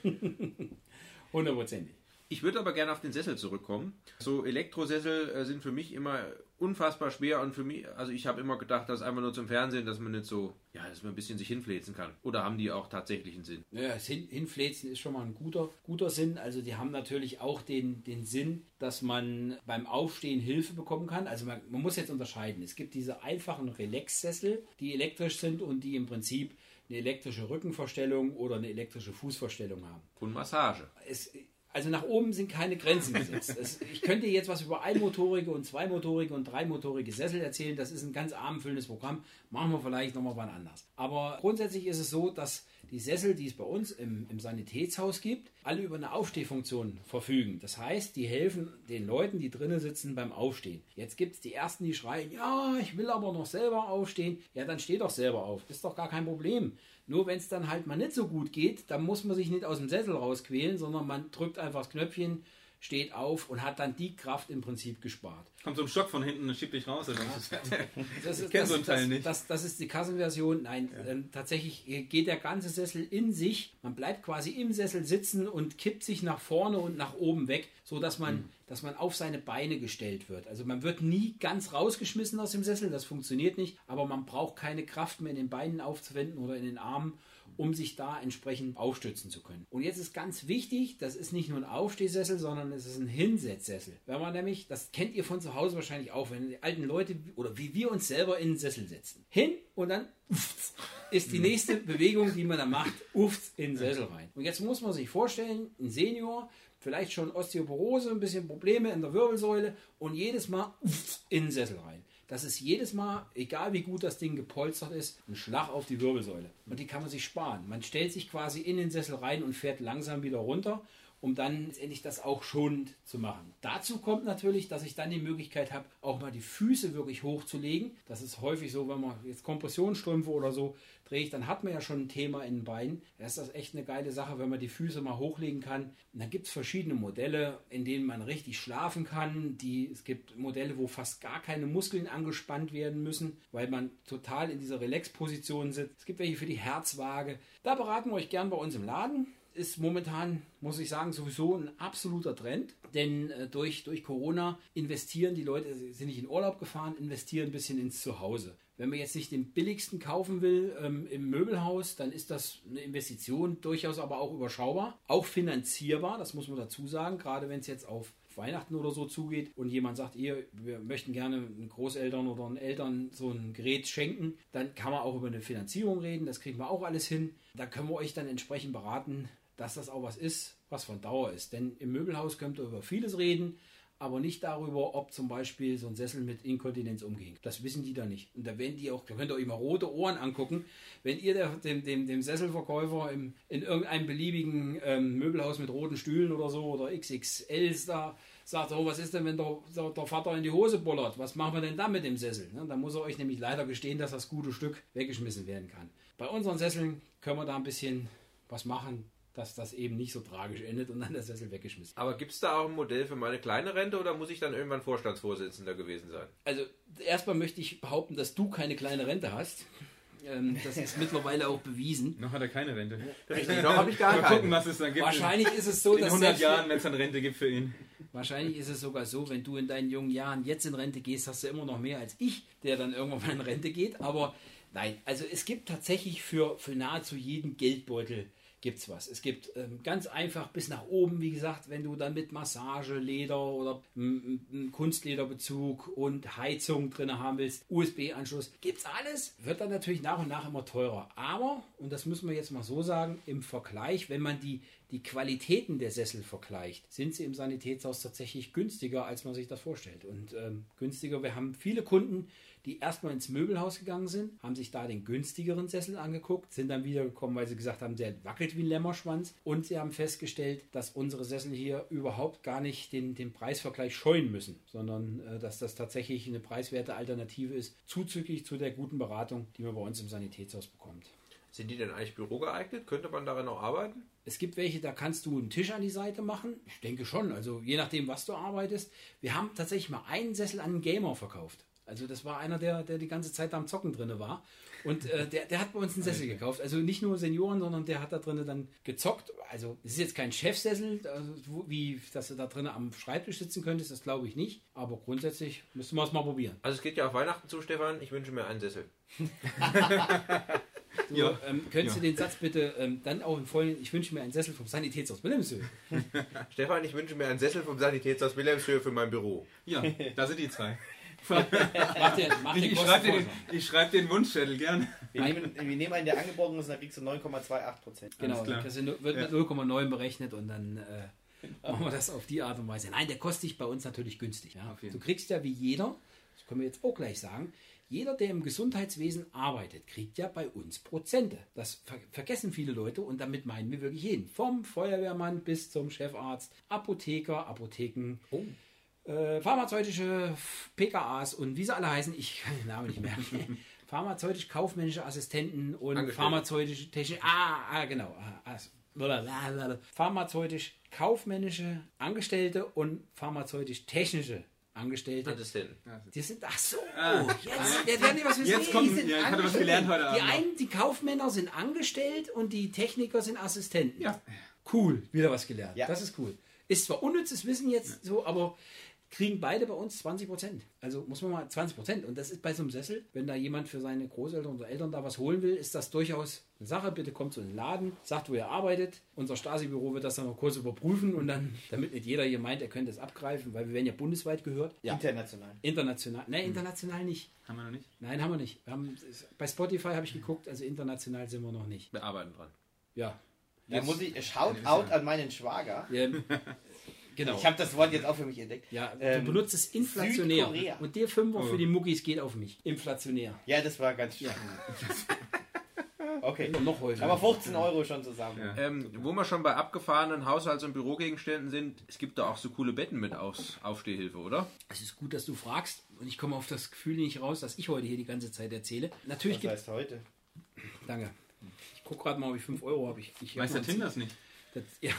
Hundertprozentig. Ich würde aber gerne auf den Sessel zurückkommen. So Elektrosessel äh, sind für mich immer unfassbar schwer und für mich, also ich habe immer gedacht, das ist einfach nur zum Fernsehen, dass man nicht so, ja, dass man ein bisschen sich hinfläzen kann. Oder haben die auch tatsächlich einen Sinn? Naja, das Hin Hinfläzen ist schon mal ein guter, guter Sinn. Also die haben natürlich auch den, den Sinn, dass man beim Aufstehen Hilfe bekommen kann. Also man, man muss jetzt unterscheiden. Es gibt diese einfachen Relax-Sessel, die elektrisch sind und die im Prinzip eine elektrische Rückenverstellung oder eine elektrische Fußverstellung haben. Und Massage. Es, also nach oben sind keine Grenzen gesetzt. Es, ich könnte jetzt was über einmotorige und zweimotorige und dreimotorige Sessel erzählen. Das ist ein ganz abendfüllendes Programm. Machen wir vielleicht nochmal wann anders. Aber grundsätzlich ist es so, dass die Sessel, die es bei uns im, im Sanitätshaus gibt, alle über eine Aufstehfunktion verfügen. Das heißt, die helfen den Leuten, die drinnen sitzen, beim Aufstehen. Jetzt gibt es die Ersten, die schreien, ja, ich will aber noch selber aufstehen. Ja, dann steh doch selber auf. Ist doch gar kein Problem. Nur wenn es dann halt mal nicht so gut geht, dann muss man sich nicht aus dem Sessel rausquälen, sondern man drückt einfach das Knöpfchen, steht auf und hat dann die Kraft im Prinzip gespart. Kommt so ein Stock von hinten und schiebt dich raus. Das ist, das, so einen Teil das, nicht. Das, das ist die Kassenversion. Nein, ähm, tatsächlich geht der ganze Sessel in sich. Man bleibt quasi im Sessel sitzen und kippt sich nach vorne und nach oben weg, so dass man, Mhm. dass man auf seine Beine gestellt wird. Also man wird nie ganz rausgeschmissen aus dem Sessel, das funktioniert nicht, aber man braucht keine Kraft mehr in den Beinen aufzuwenden oder in den Armen um sich da entsprechend aufstützen zu können. Und jetzt ist ganz wichtig, das ist nicht nur ein Aufstehsessel, sondern es ist ein Hinsetzsessel. Wenn man nämlich, das kennt ihr von zu Hause wahrscheinlich auch, wenn die alten Leute oder wie wir uns selber in den Sessel setzen. Hin und dann ist die nächste Bewegung, die man dann macht, uft in den Sessel rein. Und jetzt muss man sich vorstellen, ein Senior, vielleicht schon Osteoporose, ein bisschen Probleme in der Wirbelsäule und jedes Mal uft in den Sessel rein. Das ist jedes Mal, egal wie gut das Ding gepolstert ist, ein Schlag auf die Wirbelsäule. Und die kann man sich sparen. Man stellt sich quasi in den Sessel rein und fährt langsam wieder runter, um dann letztendlich das auch schonend zu machen. Dazu kommt natürlich, dass ich dann die Möglichkeit habe, auch mal die Füße wirklich hochzulegen. Das ist häufig so, wenn man jetzt Kompressionsstrümpfe oder so trägt, dann hat man ja schon ein Thema in den Beinen. Da ist das echt eine geile Sache, wenn man die Füße mal hochlegen kann. Und dann gibt es verschiedene Modelle, in denen man richtig schlafen kann. Die, es gibt Modelle, wo fast gar keine Muskeln angespannt werden müssen, weil man total in dieser Relax-Position sitzt. Es gibt welche für die Herzwaage. Da beraten wir euch gern bei uns im Laden ist momentan, muss ich sagen, sowieso ein absoluter Trend. Denn äh, durch, durch Corona investieren die Leute, sind nicht in Urlaub gefahren, investieren ein bisschen ins Zuhause. Wenn man jetzt nicht den billigsten kaufen will ähm, im Möbelhaus, dann ist das eine Investition, durchaus aber auch überschaubar. Auch finanzierbar, das muss man dazu sagen, gerade wenn es jetzt auf Weihnachten oder so zugeht und jemand sagt, ihr, wir möchten gerne einen Großeltern oder einen Eltern so ein Gerät schenken, dann kann man auch über eine Finanzierung reden, das kriegen wir auch alles hin. Da können wir euch dann entsprechend beraten, dass das auch was ist, was von Dauer ist. Denn im Möbelhaus könnt ihr über vieles reden, aber nicht darüber, ob zum Beispiel so ein Sessel mit Inkontinenz umgeht. Das wissen die da nicht. Und da werden die auch, da könnt ihr euch mal rote Ohren angucken, wenn ihr der, dem, dem, dem Sesselverkäufer im, in irgendeinem beliebigen ähm, Möbelhaus mit roten Stühlen oder so oder XXLs da sagt, oh, was ist denn, wenn der, der, der Vater in die Hose bollert? Was machen wir denn dann mit dem Sessel? Ne? Da muss er euch nämlich leider gestehen, dass das gute Stück weggeschmissen werden kann. Bei unseren Sesseln können wir da ein bisschen was machen. Dass das eben nicht so tragisch endet und dann der Sessel weggeschmissen. Aber gibt es da auch ein Modell für meine kleine Rente oder muss ich dann irgendwann Vorstandsvorsitzender gewesen sein? Also erstmal möchte ich behaupten, dass du keine kleine Rente hast. Ähm, das ist mittlerweile auch bewiesen. Noch hat er keine Rente. Richtig, noch habe ich gar Mal gucken, keine. was es dann gibt. Wahrscheinlich ist es so, in dass 100 selbst- Jahren, wenn es dann Rente gibt für ihn. Wahrscheinlich ist es sogar so, wenn du in deinen jungen Jahren jetzt in Rente gehst, hast du immer noch mehr als ich, der dann irgendwann mal in Rente geht. Aber nein, also es gibt tatsächlich für, für nahezu jeden Geldbeutel gibt's was. Es gibt ähm, ganz einfach bis nach oben, wie gesagt, wenn du dann mit Massage, Leder oder Kunstlederbezug und Heizung drin haben willst, USB-Anschluss, gibt's alles. Wird dann natürlich nach und nach immer teurer. Aber, und das müssen wir jetzt mal so sagen, im Vergleich, wenn man die, die Qualitäten der Sessel vergleicht, sind sie im Sanitätshaus tatsächlich günstiger, als man sich das vorstellt. Und ähm, günstiger, wir haben viele Kunden, die erstmal ins Möbelhaus gegangen sind, haben sich da den günstigeren Sessel angeguckt, sind dann wiedergekommen, weil sie gesagt haben, der wackelt wie ein Lämmerschwanz. Und sie haben festgestellt, dass unsere Sessel hier überhaupt gar nicht den, den Preisvergleich scheuen müssen, sondern äh, dass das tatsächlich eine preiswerte Alternative ist, zuzüglich zu der guten Beratung, die man bei uns im Sanitätshaus bekommt. Sind die denn eigentlich bürogeeignet? Könnte man darin noch arbeiten? Es gibt welche, da kannst du einen Tisch an die Seite machen. Ich denke schon. Also je nachdem, was du arbeitest. Wir haben tatsächlich mal einen Sessel an einen Gamer verkauft. Also das war einer, der, der die ganze Zeit am Zocken drinne war. Und äh, der, der hat bei uns einen Sessel gekauft. Also nicht nur Senioren, sondern der hat da drinnen dann gezockt. Also es ist jetzt kein Chefsessel, also, wie dass du da drinnen am Schreibtisch sitzen könntest, das glaube ich nicht. Aber grundsätzlich müssen wir es mal probieren. Also es geht ja auf Weihnachten zu, Stefan. Ich wünsche mir einen Sessel. Du, ähm, könntest du den Satz bitte ähm, dann auch im Folgenden, ich wünsche mir einen Sessel vom Sanitätshaus Wilhelmshöhe. Stefan, ich wünsche mir einen Sessel vom Sanitätshaus Wilhelmshöhe für mein Büro. Ja, da sind die zwei. Mach den, mach den Ich schreibe den, ich schreib den Wunschzettel gern. Wir nehmen, wir nehmen einen, der angeboren ist, und dann kriegst du 9,28 Prozent. Genau, nur- wird mit 0,9 berechnet und dann äh, machen wir das auf die Art und Weise. Nein, der kostet dich bei uns natürlich günstig. Ja. Du kriegst ja wie jeder, das können wir jetzt auch gleich sagen, jeder, der im Gesundheitswesen arbeitet, kriegt ja bei uns Prozente. Das ver vergessen viele Leute und damit meinen wir wirklich jeden. Vom Feuerwehrmann bis zum Chefarzt, Apotheker, Apotheken, äh, pharmazeutische PKAs und wie sie alle heißen, ich kann den Namen nicht merken. Pharmazeutisch-kaufmännische Assistenten und pharmazeutische technische. Ah, ah, genau. Ah, ah. Pharmazeutisch-kaufmännische Angestellte und pharmazeutisch-technische Angestellte. Assistenten. Die sind, ach so, Ah. jetzt, der werden die was wissen. Jetzt kommt- die ja, ich hatte was gelernt heute Die Abend noch. einen, die Kaufmänner sind angestellt und die Techniker sind Assistenten. Ja. Cool, wieder was gelernt. Ja. Das ist cool. Ist zwar unnützes Wissen jetzt so, aber kriegen beide bei uns 20 Prozent. Also muss man mal 20 Prozent. Und das ist bei so einem Sessel, wenn da jemand für seine Großeltern oder Eltern da was holen will, ist das durchaus eine Sache. Bitte kommt zu den Laden, sagt, wo ihr arbeitet. Unser Stasi-Büro wird das dann noch kurz überprüfen und dann, damit nicht jeder hier meint, er könnte es abgreifen, weil wir werden ja bundesweit gehört. Ja. International. International. Nein, international nicht. Haben wir noch nicht? Nein, haben wir nicht. Wir haben, bei Spotify habe ich geguckt, also international sind wir noch nicht. Wir arbeiten dran. Ja. Da muss ich Shoutout an meinen Schwager. ja genau. Ich habe das Wort jetzt auch für mich entdeckt. ja, Ähm, du benutzt es inflationär. Südkorea. Und der Fünfer Oh. für die Muckis geht auf mich. Inflationär. Ja, das war ganz schön. Okay. Noch häufiger. Aber 15 Euro schon zusammen. Ja. Ähm, wo wir schon bei abgefahrenen Haushalts- und Bürogegenständen sind, es gibt da auch so coole Betten mit Aus Aufstehhilfe, oder? Es ist gut, dass du fragst. Und ich komme auf das Gefühl nicht raus, dass ich heute hier die ganze Zeit erzähle. Natürlich Was heißt heute? Danke. Ich gucke gerade mal, ob ich 5 Euro habe. Ich, ich Weiß der Tim das nicht? Das, ja,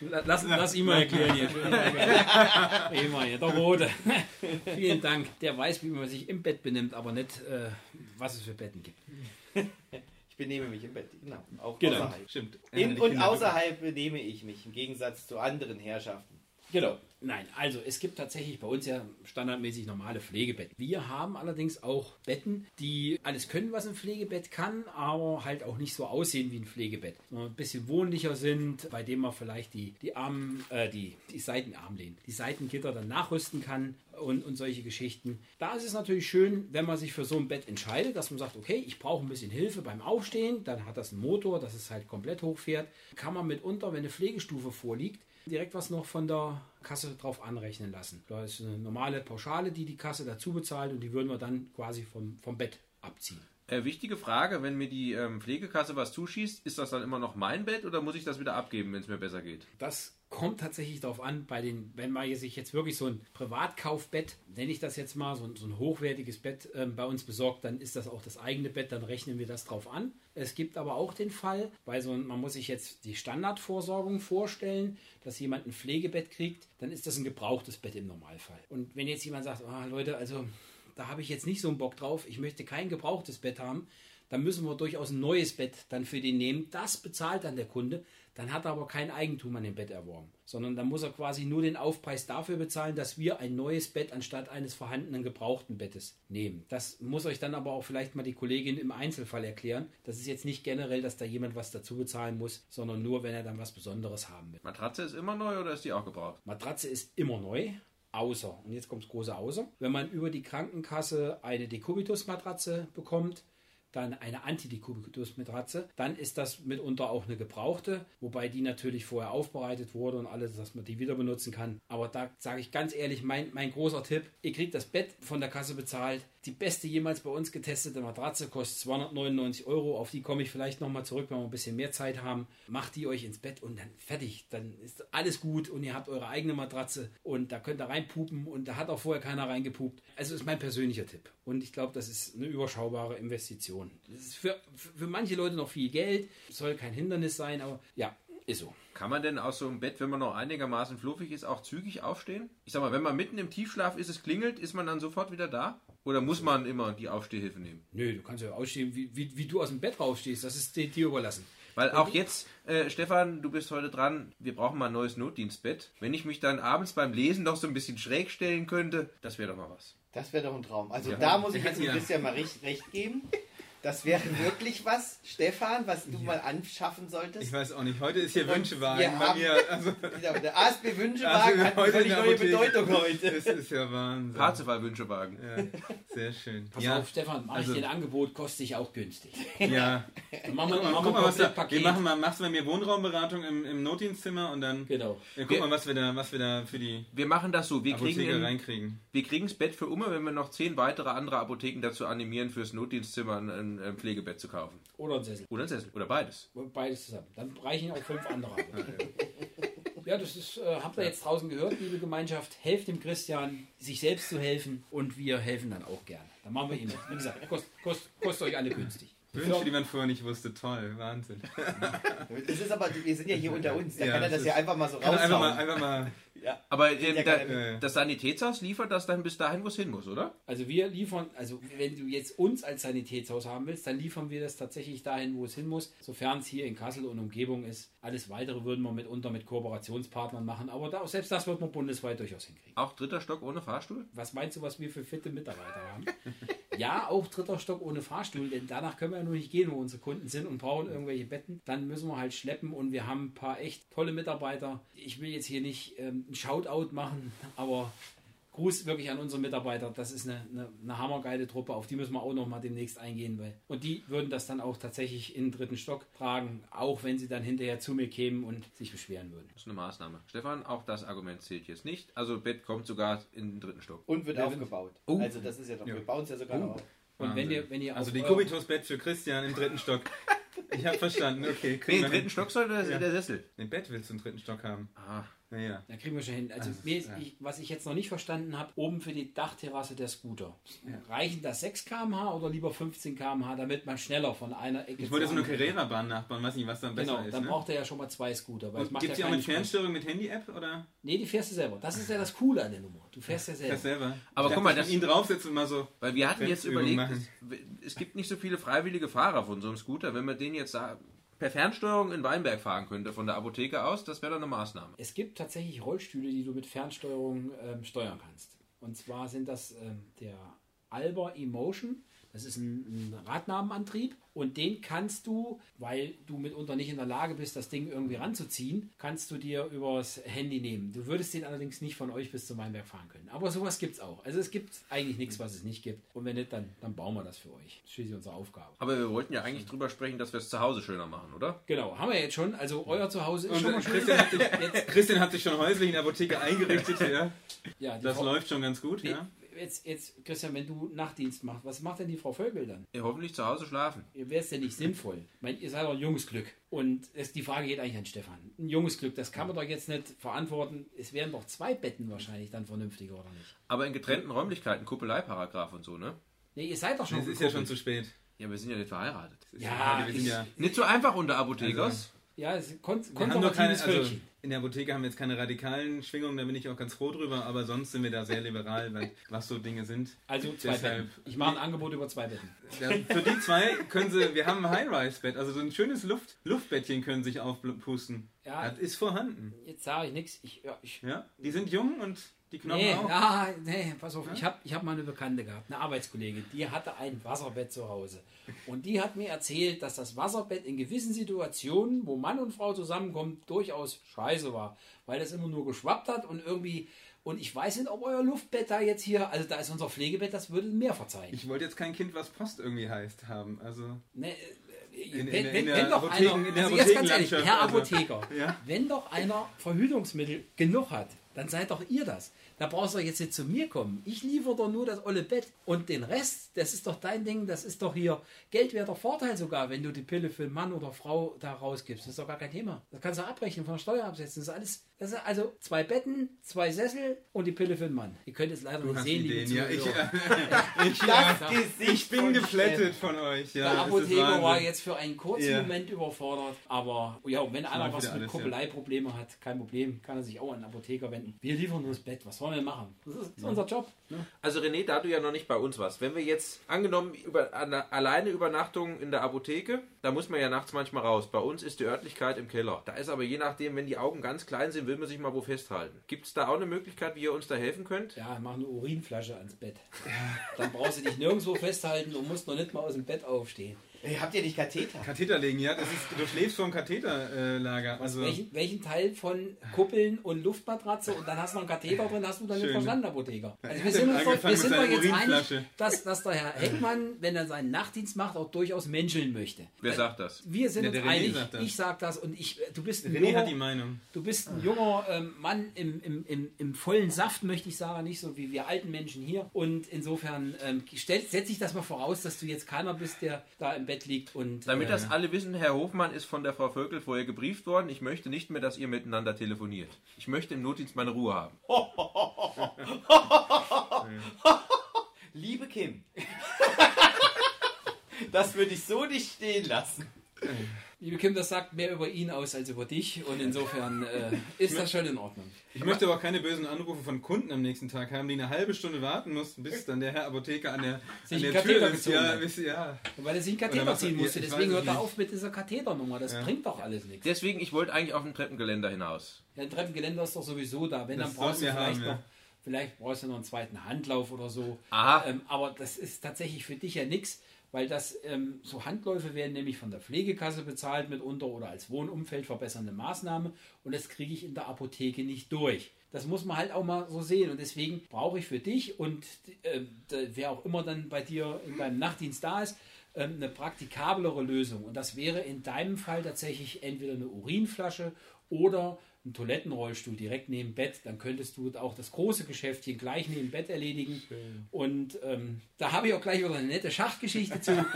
lass, lass ihn mal erklären hier. Immer hier, der Rote. Vielen Dank. Der weiß, wie man sich im Bett benimmt, aber nicht, äh, was es für Betten gibt. Ich benehme mich im Bett. Genau. Auch Genau. außerhalb. Stimmt. In und außerhalb benehme ich mich, im Gegensatz zu anderen Herrschaften. Genau. Nein, also es gibt tatsächlich bei uns ja standardmäßig normale Pflegebetten. Wir haben allerdings auch Betten, die alles können, was ein Pflegebett kann, aber halt auch nicht so aussehen wie ein Pflegebett. Ein bisschen wohnlicher sind, bei dem man vielleicht die, die Arm, äh, die, die Seitenarmlehnen, die Seitengitter dann nachrüsten kann und, und solche Geschichten. Da ist es natürlich schön, wenn man sich für so ein Bett entscheidet, dass man sagt, okay, ich brauche ein bisschen Hilfe beim Aufstehen, dann hat das einen Motor, dass es halt komplett hochfährt. Kann man mitunter, wenn eine Pflegestufe vorliegt, direkt was noch von der Kasse drauf anrechnen lassen. Da ist eine normale Pauschale, die die Kasse dazu bezahlt und die würden wir dann quasi vom, vom Bett abziehen. Äh, wichtige Frage, wenn mir die ähm, Pflegekasse was zuschießt, ist das dann immer noch mein Bett oder muss ich das wieder abgeben, wenn es mir besser geht? Das kommt tatsächlich darauf an, bei den, wenn man sich jetzt wirklich so ein Privatkaufbett, nenne ich das jetzt mal, so ein, so ein hochwertiges Bett ähm, bei uns besorgt, dann ist das auch das eigene Bett, dann rechnen wir das drauf an. Es gibt aber auch den Fall, weil so man muss sich jetzt die Standardvorsorgung vorstellen, dass jemand ein Pflegebett kriegt, dann ist das ein gebrauchtes Bett im Normalfall. Und wenn jetzt jemand sagt, ah, Leute, also da habe ich jetzt nicht so einen Bock drauf, ich möchte kein gebrauchtes Bett haben, dann müssen wir durchaus ein neues Bett dann für den nehmen. Das bezahlt dann der Kunde. Dann hat er aber kein Eigentum an dem Bett erworben, sondern dann muss er quasi nur den Aufpreis dafür bezahlen, dass wir ein neues Bett anstatt eines vorhandenen gebrauchten Bettes nehmen. Das muss euch dann aber auch vielleicht mal die Kollegin im Einzelfall erklären. Das ist jetzt nicht generell, dass da jemand was dazu bezahlen muss, sondern nur, wenn er dann was Besonderes haben will. Matratze ist immer neu oder ist die auch gebraucht? Matratze ist immer neu. Außer, und jetzt kommt das große Außer, wenn man über die Krankenkasse eine Decubitus-Matratze bekommt, dann eine Antidekubitus-Matratze, dann ist das mitunter auch eine gebrauchte, wobei die natürlich vorher aufbereitet wurde und alles, dass man die wieder benutzen kann. Aber da sage ich ganz ehrlich, mein, mein großer Tipp, ihr kriegt das Bett von der Kasse bezahlt. Die beste jemals bei uns getestete Matratze kostet 299 Euro. Auf die komme ich vielleicht nochmal zurück, wenn wir ein bisschen mehr Zeit haben. Macht die euch ins Bett und dann fertig. Dann ist alles gut und ihr habt eure eigene Matratze und da könnt ihr reinpupen und da hat auch vorher keiner reingepupt. Also ist mein persönlicher Tipp. Und ich glaube, das ist eine überschaubare Investition. Das ist für, für manche Leute noch viel Geld, soll kein Hindernis sein, aber ja, ist so. Kann man denn aus so einem Bett, wenn man noch einigermaßen fluffig ist, auch zügig aufstehen? Ich sag mal, wenn man mitten im Tiefschlaf ist, es klingelt, ist man dann sofort wieder da? Oder muss man immer die Aufstehhilfe nehmen? Nö, du kannst ja ausstehen, wie, wie, wie du aus dem Bett rausstehst. Das ist dir, dir überlassen. Weil auch jetzt, äh, Stefan, du bist heute dran, wir brauchen mal ein neues Notdienstbett. Wenn ich mich dann abends beim Lesen noch so ein bisschen schräg stellen könnte, das wäre doch mal was. Das wäre doch ein Traum. Also Ja. da muss ich jetzt Ja. ein bisschen mal recht, recht geben. Das wäre wirklich was, Stefan, was du mal anschaffen solltest. Ich weiß auch nicht. Heute ist hier Wünschewagen wir bei haben- mir. Also, Ja, Der ASB Also Wünschewagen hat eine heute in völlig neue Apotheke. Bedeutung heute. das ist ja Wahnsinn. Parzivalwünschewagen. Ja, sehr schön. Pass ja, auf, Stefan, mach also- ich dir ein Angebot, kostet dich auch günstig. ja. Dann machen wir, Guck mal, machen guck wir mal ein was da, wir Komplettpaket. machen mal, machst du bei mir Wohnraumberatung im, im Notdienstzimmer und dann Genau. ja, guck Wir- mal, was wir da, was wir da für die Wir machen das so, wir kriegen, Apotheker in, reinkriegen. wir kriegen das Bett für Umme, wenn wir noch zehn weitere andere Apotheken dazu animieren, fürs Notdienstzimmer ein, ein, ein Pflegebett zu kaufen. Oder ein Sessel. Oder ein Sessel. Oder beides. Beides zusammen. Dann reichen auch fünf andere. ab. Ja, das ist, äh, habt ihr jetzt draußen gehört, liebe Gemeinschaft. Helft dem Christian, sich selbst zu helfen und wir helfen dann auch gerne. Dann machen wir ihn. Wie gesagt, kostet kost, kostet euch alle günstig. Wünsche, die man vorher nicht wusste. Toll, Wahnsinn. Das ist aber, wir sind ja hier unter uns. Da Ja, kann er das ja einfach mal so Kann einfach mal, raushauen. einfach mal. Aber Ja, ähm, keine- da, Ja. das Sanitätshaus liefert das dann bis dahin, wo es hin muss, oder? Also wir liefern, also wenn du jetzt uns als Sanitätshaus haben willst, dann liefern wir das tatsächlich dahin, wo es hin muss, sofern es hier in Kassel und Umgebung ist. Alles weitere würden wir mitunter mit Kooperationspartnern machen, aber da, selbst das wird man bundesweit durchaus hinkriegen. Auch dritter Stock ohne Fahrstuhl? Was meinst du, was wir für fitte Mitarbeiter haben? ja, auch dritter Stock ohne Fahrstuhl, denn danach können wir ja nur nicht gehen, wo unsere Kunden sind und brauchen irgendwelche Betten. Dann müssen wir halt schleppen und wir haben ein paar echt tolle Mitarbeiter. Ich will jetzt hier nicht ähm, ein Shoutout machen, aber Gruß wirklich an unsere Mitarbeiter. Das ist eine, eine, eine hammergeile Truppe, auf die müssen wir auch noch mal demnächst eingehen. Weil, und die würden das dann auch tatsächlich in den dritten Stock tragen, auch wenn sie dann hinterher zu mir kämen und sich beschweren würden. Das ist eine Maßnahme. Stefan, auch das Argument zählt jetzt nicht. Also Bett kommt sogar in den dritten Stock. Und wird Ja, aufgebaut. Oh. Also das ist ja doch, Ja. wir bauen es ja sogar noch auf. Und wenn ihr, wenn ihr Also die Kubitusbett für Christian im dritten Stock. Ich habe verstanden, okay. Nee, wir dritten. Stock soll der, Ja. der Sessel. Ein Bett willst du im dritten Stock haben. Ah, Naja. Da kriegen wir schon hin. Also, Also, mir ist, ja. ich, was ich jetzt noch nicht verstanden habe, oben für die Dachterrasse der Scooter. Ja. Reichen das 6 km/h oder lieber 15 km/h, damit man schneller von einer Ecke Ich wollte so eine Carrera-Bahn nachbauen, weiß nicht, was dann besser Genau, ist. dann Ne? braucht er ja schon mal zwei Scooter. Gibt es ja auch mit Spaß. Fernsteuerung mit Handy-App oder Nee, die fährst du selber. Das ist ja das Coole an der Nummer. Du fährst ja selber. das selber? Aber ich guck mal, dachte, das- ich kann ihn draufsetzen und mal so. weil wir hatten jetzt überlegt, es, es gibt nicht so viele freiwillige Fahrer von so einem Scooter. Wenn man den jetzt sa- per Fernsteuerung in Weinberg fahren könnte, von der Apotheke aus, das wäre dann eine Maßnahme. Es gibt tatsächlich Rollstühle, die du mit Fernsteuerung ähm, steuern kannst. Und zwar sind das ähm, der Alba Emotion. Das ist ein, ein Radnahmenantrieb und den kannst du, weil du mitunter nicht in der Lage bist, das Ding irgendwie ranzuziehen, kannst du dir übers Handy nehmen. Du würdest den allerdings nicht von euch bis zum Weinberg fahren können. Aber sowas gibt es auch. Also es gibt eigentlich nichts, was es nicht gibt. Und wenn nicht, dann, dann bauen wir das für euch. Das ist schließlich unsere Aufgabe. Aber wir wollten ja eigentlich drüber sprechen, dass wir es zu Hause schöner machen, oder? Genau, haben wir jetzt schon. Also euer Zuhause ist Und schon mal schön. Christian, hat sich, Jetzt, Christian hat sich schon häuslich in der Apotheke eingerichtet. Ja. ja, die Das Frau- läuft schon ganz gut. Wir, Ja. Jetzt, jetzt, Christian, wenn du Nachtdienst machst, was macht denn die Frau Vögel dann? Ja, hoffentlich zu Hause schlafen. Wäre es denn nicht sinnvoll? Ich meine, ihr seid doch ein junges Glück. Und es, die Frage geht eigentlich an Stefan. Ein junges Glück, das kann man doch jetzt nicht verantworten. Es wären doch zwei Betten wahrscheinlich dann vernünftiger, oder nicht? Aber in getrennten Räumlichkeiten, Kuppeleiparagraf und so, ne? Nee, ihr seid doch schon Es ist ja schon zu spät. Ja, wir sind ja nicht verheiratet. Ja, wir sind ich- ja. Nicht so einfach unter Apothekers. Also- Ja, es ist kon doch keine, konservatives also Völkchen. In der Apotheke haben wir jetzt keine radikalen Schwingungen, da bin ich auch ganz froh drüber, aber sonst sind wir da sehr liberal, weil was so Dinge sind. Also zwei Deshalb- Betten. Ich mache ein Angebot über zwei Betten. Ja, für die zwei können sie, wir haben ein High-Rise-Bett, also so ein schönes Luft, Luftbettchen können sich aufpusten. Ja. Das ist vorhanden. Jetzt sage ich nichts. Ich, ja, Ja, die sind jung und die Knochen nee, auch. ah, nee, pass auf. Ich habe ich hab mal eine Bekannte gehabt, eine Arbeitskollegin, die hatte ein Wasserbett zu Hause. Und die hat mir erzählt, dass das Wasserbett in gewissen Situationen, wo Mann und Frau zusammenkommen, durchaus scheiße war. Weil das immer nur geschwappt hat und irgendwie. Und ich weiß nicht, ob euer Luftbett da jetzt hier, also da ist unser Pflegebett, das würde mehr verzeihen. Ich wollte jetzt kein Kind, was Post irgendwie heißt, haben. Also Ne, äh, In- wenn, in- wenn, in wenn doch Apotheken- einer, also jetzt ganz ehrlich, Herr also. Apotheker, Ja. wenn doch einer Verhütungsmittel genug hat, dann seid doch ihr das. Da brauchst du jetzt nicht zu mir kommen. Ich liefere doch nur das olle Bett. Und den Rest, das ist doch dein Ding, das ist doch hier geldwerter Vorteil sogar, wenn du die Pille für Mann oder Frau da rausgibst. Das ist doch gar kein Thema. Das kannst du abrechnen, von der Steuer absetzen. Das ist alles, das ist also zwei Betten, zwei Sessel und die Pille für den Mann. Ihr könnt es leider du nicht sehen, liebe Ideen, ja. Ich, Zuhörer. ich, Das ja, ich bin Steffen. von euch. Ja, Der das Apotheker war jetzt für einen kurzen Ja. Moment überfordert, aber ja, wenn einer was mit alles, ja. Koppeleiprobleme hat, kein Problem, kann er sich auch an den Apotheker wenden. Wir liefern nur das Bett, was wollen wir machen? Das ist, ist unser Job. Ne? Also René, da du ja noch nicht bei uns warst, wenn wir jetzt angenommen über eine alleine Übernachtung in der Apotheke, da muss man ja nachts manchmal raus. Bei uns ist die Örtlichkeit im Keller. Da ist aber je nachdem, wenn die Augen ganz klein sind, will man sich mal wo festhalten. Gibt es da auch eine Möglichkeit, wie ihr uns da helfen könnt? Ja, mach eine Urinflasche ans Bett. Dann brauchst du dich nirgendwo festhalten und musst noch nicht mal aus dem Bett aufstehen. Ey, habt ihr nicht Katheter? Katheter legen, ja. Das ist, du schläfst vor dem Katheterlager. Also, Welchen, welchen Teil von Kuppeln und Luftmatratze und dann hast du noch einen Katheter drin, hast du dann Schön. verstanden, Apotheker. Also wir sind, uns doch, wir sind doch jetzt einig, dass, dass der Herr Heckmann, wenn er seinen Nachtdienst macht, auch durchaus menscheln möchte. Wer sagt das? Wir sind Ja, uns einig. Ich sag das und ich, du bist ein René junger, hat die Meinung. du bist ein junger ähm, Mann im, im, im, im vollen Saft, möchte ich sagen, nicht so wie wir alten Menschen hier. Und insofern ähm, setze ich das mal voraus, dass du jetzt keiner bist, der da im Bett liegt und Damit äh, das alle wissen, Herr Hofmann ist von der Frau Vögel vorher gebrieft worden. Ich möchte nicht mehr, dass ihr miteinander telefoniert. Ich möchte im Notdienst meine Ruhe haben. Liebe Kim. das würde ich so nicht stehen lassen. Liebe Kim, das sagt mehr über ihn aus als über dich und insofern äh, ist das schon in Ordnung. Ich möchte aber keine bösen Anrufe von Kunden am nächsten Tag haben, die eine halbe Stunde warten mussten, bis dann der Herr Apotheker an der, Sich an der Katheter Tür ist. Ja, ihr, ja. Weil er sich einen Katheter ziehen musste, deswegen es hört er auf mit dieser Katheternummer. Das bringt doch alles nichts. Deswegen, ich wollte eigentlich auf ein Treppengeländer hinaus. Ja, ein Treppengeländer ist doch sowieso da. Wenn, Das dann brauchst du vielleicht haben, noch, ja. vielleicht brauchst du noch einen zweiten Handlauf oder so. Aha. Ähm, aber das ist tatsächlich für dich ja nichts, weil das ähm, so Handläufe werden nämlich von der Pflegekasse bezahlt mitunter oder als Wohnumfeld verbessernde Maßnahme und das kriege ich in der Apotheke nicht durch. Das muss man halt auch mal so sehen und deswegen brauche ich für dich und äh, wer auch immer dann bei dir in deinem Nachtdienst da ist, ähm, eine praktikablere Lösung. Und das wäre in deinem Fall tatsächlich entweder eine Urinflasche oder ein Toilettenrollstuhl direkt neben Bett. Dann könntest du auch das große Geschäftchen gleich neben Bett erledigen. Und ähm, da habe ich auch gleich wieder eine nette Schachtgeschichte zu.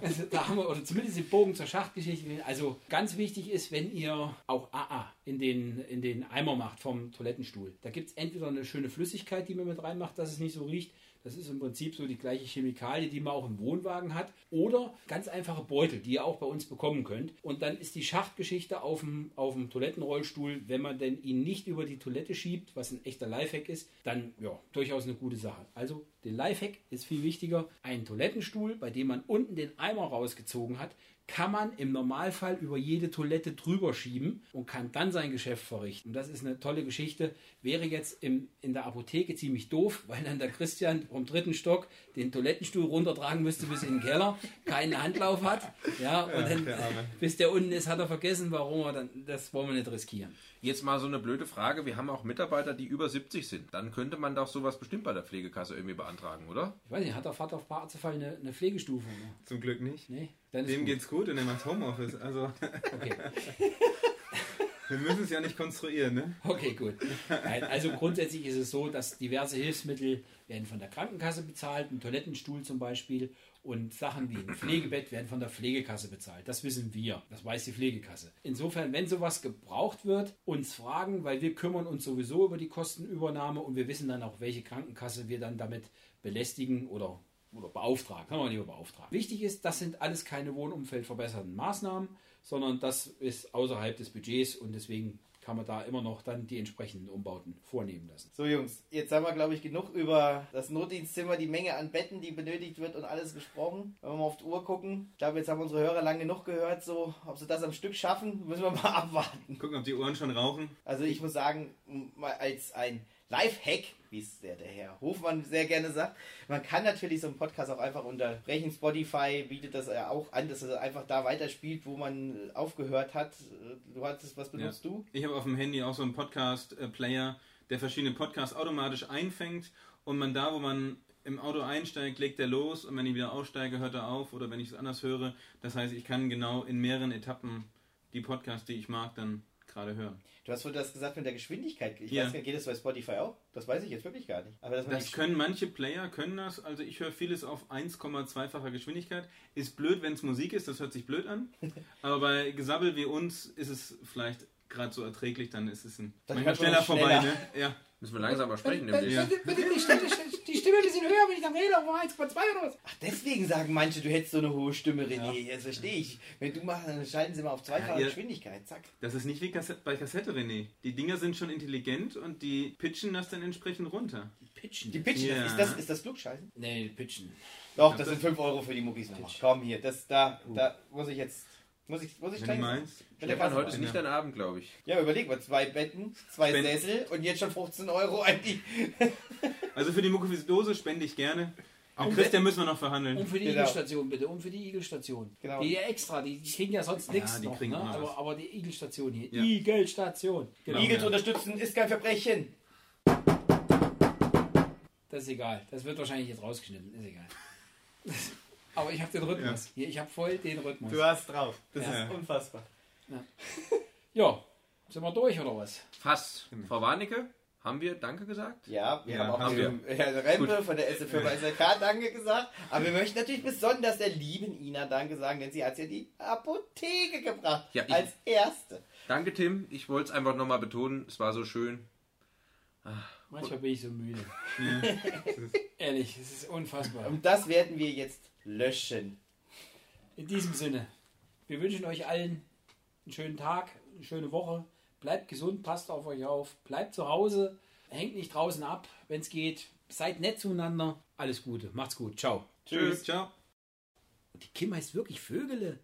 also, da haben wir, oder zumindest den Bogen zur Schachtgeschichte. Also ganz wichtig ist, wenn ihr auch AA in den, in den Eimer macht vom Toilettenstuhl. Da gibt es entweder eine schöne Flüssigkeit, die man mit reinmacht, dass es nicht so riecht. Das ist im Prinzip so die gleiche Chemikalie, die man auch im Wohnwagen hat. Oder ganz einfache Beutel, die ihr auch bei uns bekommen könnt. Und dann ist die Schachtgeschichte auf dem, auf dem Toilettenrollstuhl, wenn man denn ihn nicht über die Toilette schiebt, was ein echter Lifehack ist, dann ja, durchaus eine gute Sache. Also der Lifehack ist viel wichtiger. Ein Toilettenstuhl, bei dem man unten den Eimer rausgezogen hat, kann man im Normalfall über jede Toilette drüber schieben und kann dann sein Geschäft verrichten. Und das ist eine tolle Geschichte. Wäre jetzt im, in der Apotheke ziemlich doof, weil dann der Christian vom dritten Stock den Toilettenstuhl runtertragen müsste bis in den Keller, keinen Handlauf hat. Ja, und dann, der Arme. bis der unten ist, hat er vergessen, warum er dann, das wollen wir nicht riskieren. Jetzt mal so eine blöde Frage. Wir haben auch Mitarbeiter, die über 70 sind. Dann könnte man doch sowas bestimmt bei der Pflegekasse irgendwie beantragen, oder? Ich weiß nicht, hat der Vater auf Parzefall eine, eine Pflegestufe? Oder? Zum Glück nicht. Nee, dann ist Dem gut. geht's gut und er macht Homeoffice. Also, Okay. Wir müssen es ja nicht konstruieren, ne? Okay, gut. Nein, also grundsätzlich ist es so, dass diverse Hilfsmittel werden von der Krankenkasse bezahlt, ein Toilettenstuhl zum Beispiel und Sachen wie ein Pflegebett werden von der Pflegekasse bezahlt. Das wissen wir, das weiß die Pflegekasse. Insofern, wenn sowas gebraucht wird, uns fragen, weil wir kümmern uns sowieso über die Kostenübernahme und wir wissen dann auch, welche Krankenkasse wir dann damit belästigen oder oder beauftragen, kann man lieber beauftragen. Wichtig ist, das sind alles keine wohnumfeldverbessernden Maßnahmen, sondern das ist außerhalb des Budgets und deswegen kann man da immer noch dann die entsprechenden Umbauten vornehmen lassen. So Jungs, jetzt haben wir glaube ich genug über das Notdienstzimmer, die Menge an Betten, die benötigt wird und alles gesprochen. Wenn wir mal auf die Uhr gucken, ich glaube jetzt haben unsere Hörer lange genug gehört, so ob sie das am Stück schaffen, müssen wir mal abwarten. Gucken, ob die Ohren schon rauchen. Also ich muss sagen, mal als ein Lifehack, wie es der, der Herr Hofmann sehr gerne sagt. Man kann natürlich so einen Podcast auch einfach unterbrechen. Spotify bietet das ja auch an, dass er einfach da weiterspielt, wo man aufgehört hat. Du hattest, was benutzt Ja. du? Ich habe auf dem Handy auch so einen Podcast-Player, der verschiedene Podcasts automatisch einfängt und man da, wo man im Auto einsteigt, legt er los und wenn ich wieder aussteige, hört er auf oder wenn ich es anders höre. Das heißt, ich kann genau in mehreren Etappen die Podcasts, die ich mag, dann gerade hören. Du hast wohl das gesagt mit der Geschwindigkeit. Ich Ja. weiß nicht, geht das bei Spotify auch? Das weiß ich jetzt wirklich gar nicht. Aber Das die- können manche Player, können das. Also ich höre vieles auf 1,2-facher Geschwindigkeit. Ist blöd, wenn es Musik ist, das hört sich blöd an. Aber bei Gesabbel wie uns ist es vielleicht gerade so erträglich, dann ist es ein Dann manchmal schneller auch vorbei. schneller. Ne? Ja. Müssen wir langsamer sprechen Wenn- demnächst. wenn- wenn- wenn die, Stimme, die Stimme ein bisschen höher, wenn ich dann rede, auf 1,2 oder was? Ach, deswegen sagen manche, du hättest so eine hohe Stimme, René. Jetzt verstehe ich. Wenn du machst, dann schalten sie mal auf zweifache Ja, Geschwindigkeit. Zack. Das ist nicht wie Kassette, bei Kassette, René. Die Dinger sind schon intelligent und die pitchen das dann entsprechend runter. Pitchen. Die Pitchen, Ja. ist, das, ist das Flugscheißen? nee, pitchen. Doch, das sind 5 Euro für die Muckis nochmal. Komm hier, das, da, Uh. da muss ich jetzt. Muss ich, muss ich Wenn du meinst. Wenn der Stefan, heute ist nicht dein Abend, glaube ich. Ja, überleg mal, zwei Betten, zwei Spend- Sessel und jetzt schon 15 Euro an die. Also für die Muckefies-Dose spende ich gerne. Auch Und Christian müssen wir noch verhandeln. Und für die Genau. Igelstation bitte, und für die Igelstation. Genau. Die extra, die, die kriegen ja sonst Ja, nichts die noch, kriegen ne? aber, aber die Igelstation hier. Ja. Igelstation. Genau. Ja. Igel zu unterstützen ist kein Verbrechen. Das ist egal. Das wird wahrscheinlich jetzt rausgeschnitten. Ist egal. aber ich habe den Rhythmus. Hier, ich habe voll den Rhythmus. Du hast drauf. Das Ja. ist unfassbar. Ja, sind wir durch oder was? Fast. Frau Warnecke, haben wir Danke gesagt? Ja, wir Ja, haben auch haben dem Herrn Rempe von der S Firma SLK Danke gesagt. Aber wir möchten natürlich besonders der lieben Ina Danke sagen, denn sie hat ja die Apotheke gebracht. Ja, ich- als erste. Danke, Tim. Ich wollte es einfach nochmal betonen. Es war so schön. Manchmal bin ich so müde. Ehrlich, es ist unfassbar. Und das werden wir jetzt löschen. In diesem Sinne, wir wünschen euch allen einen schönen Tag, eine schöne Woche. Bleibt gesund, passt auf euch auf, bleibt zu Hause, hängt nicht draußen ab, wenn es geht. Seid nett zueinander. Alles Gute, macht's gut, ciao. Tschüss. Ciao. Die Kim heißt wirklich Vögele.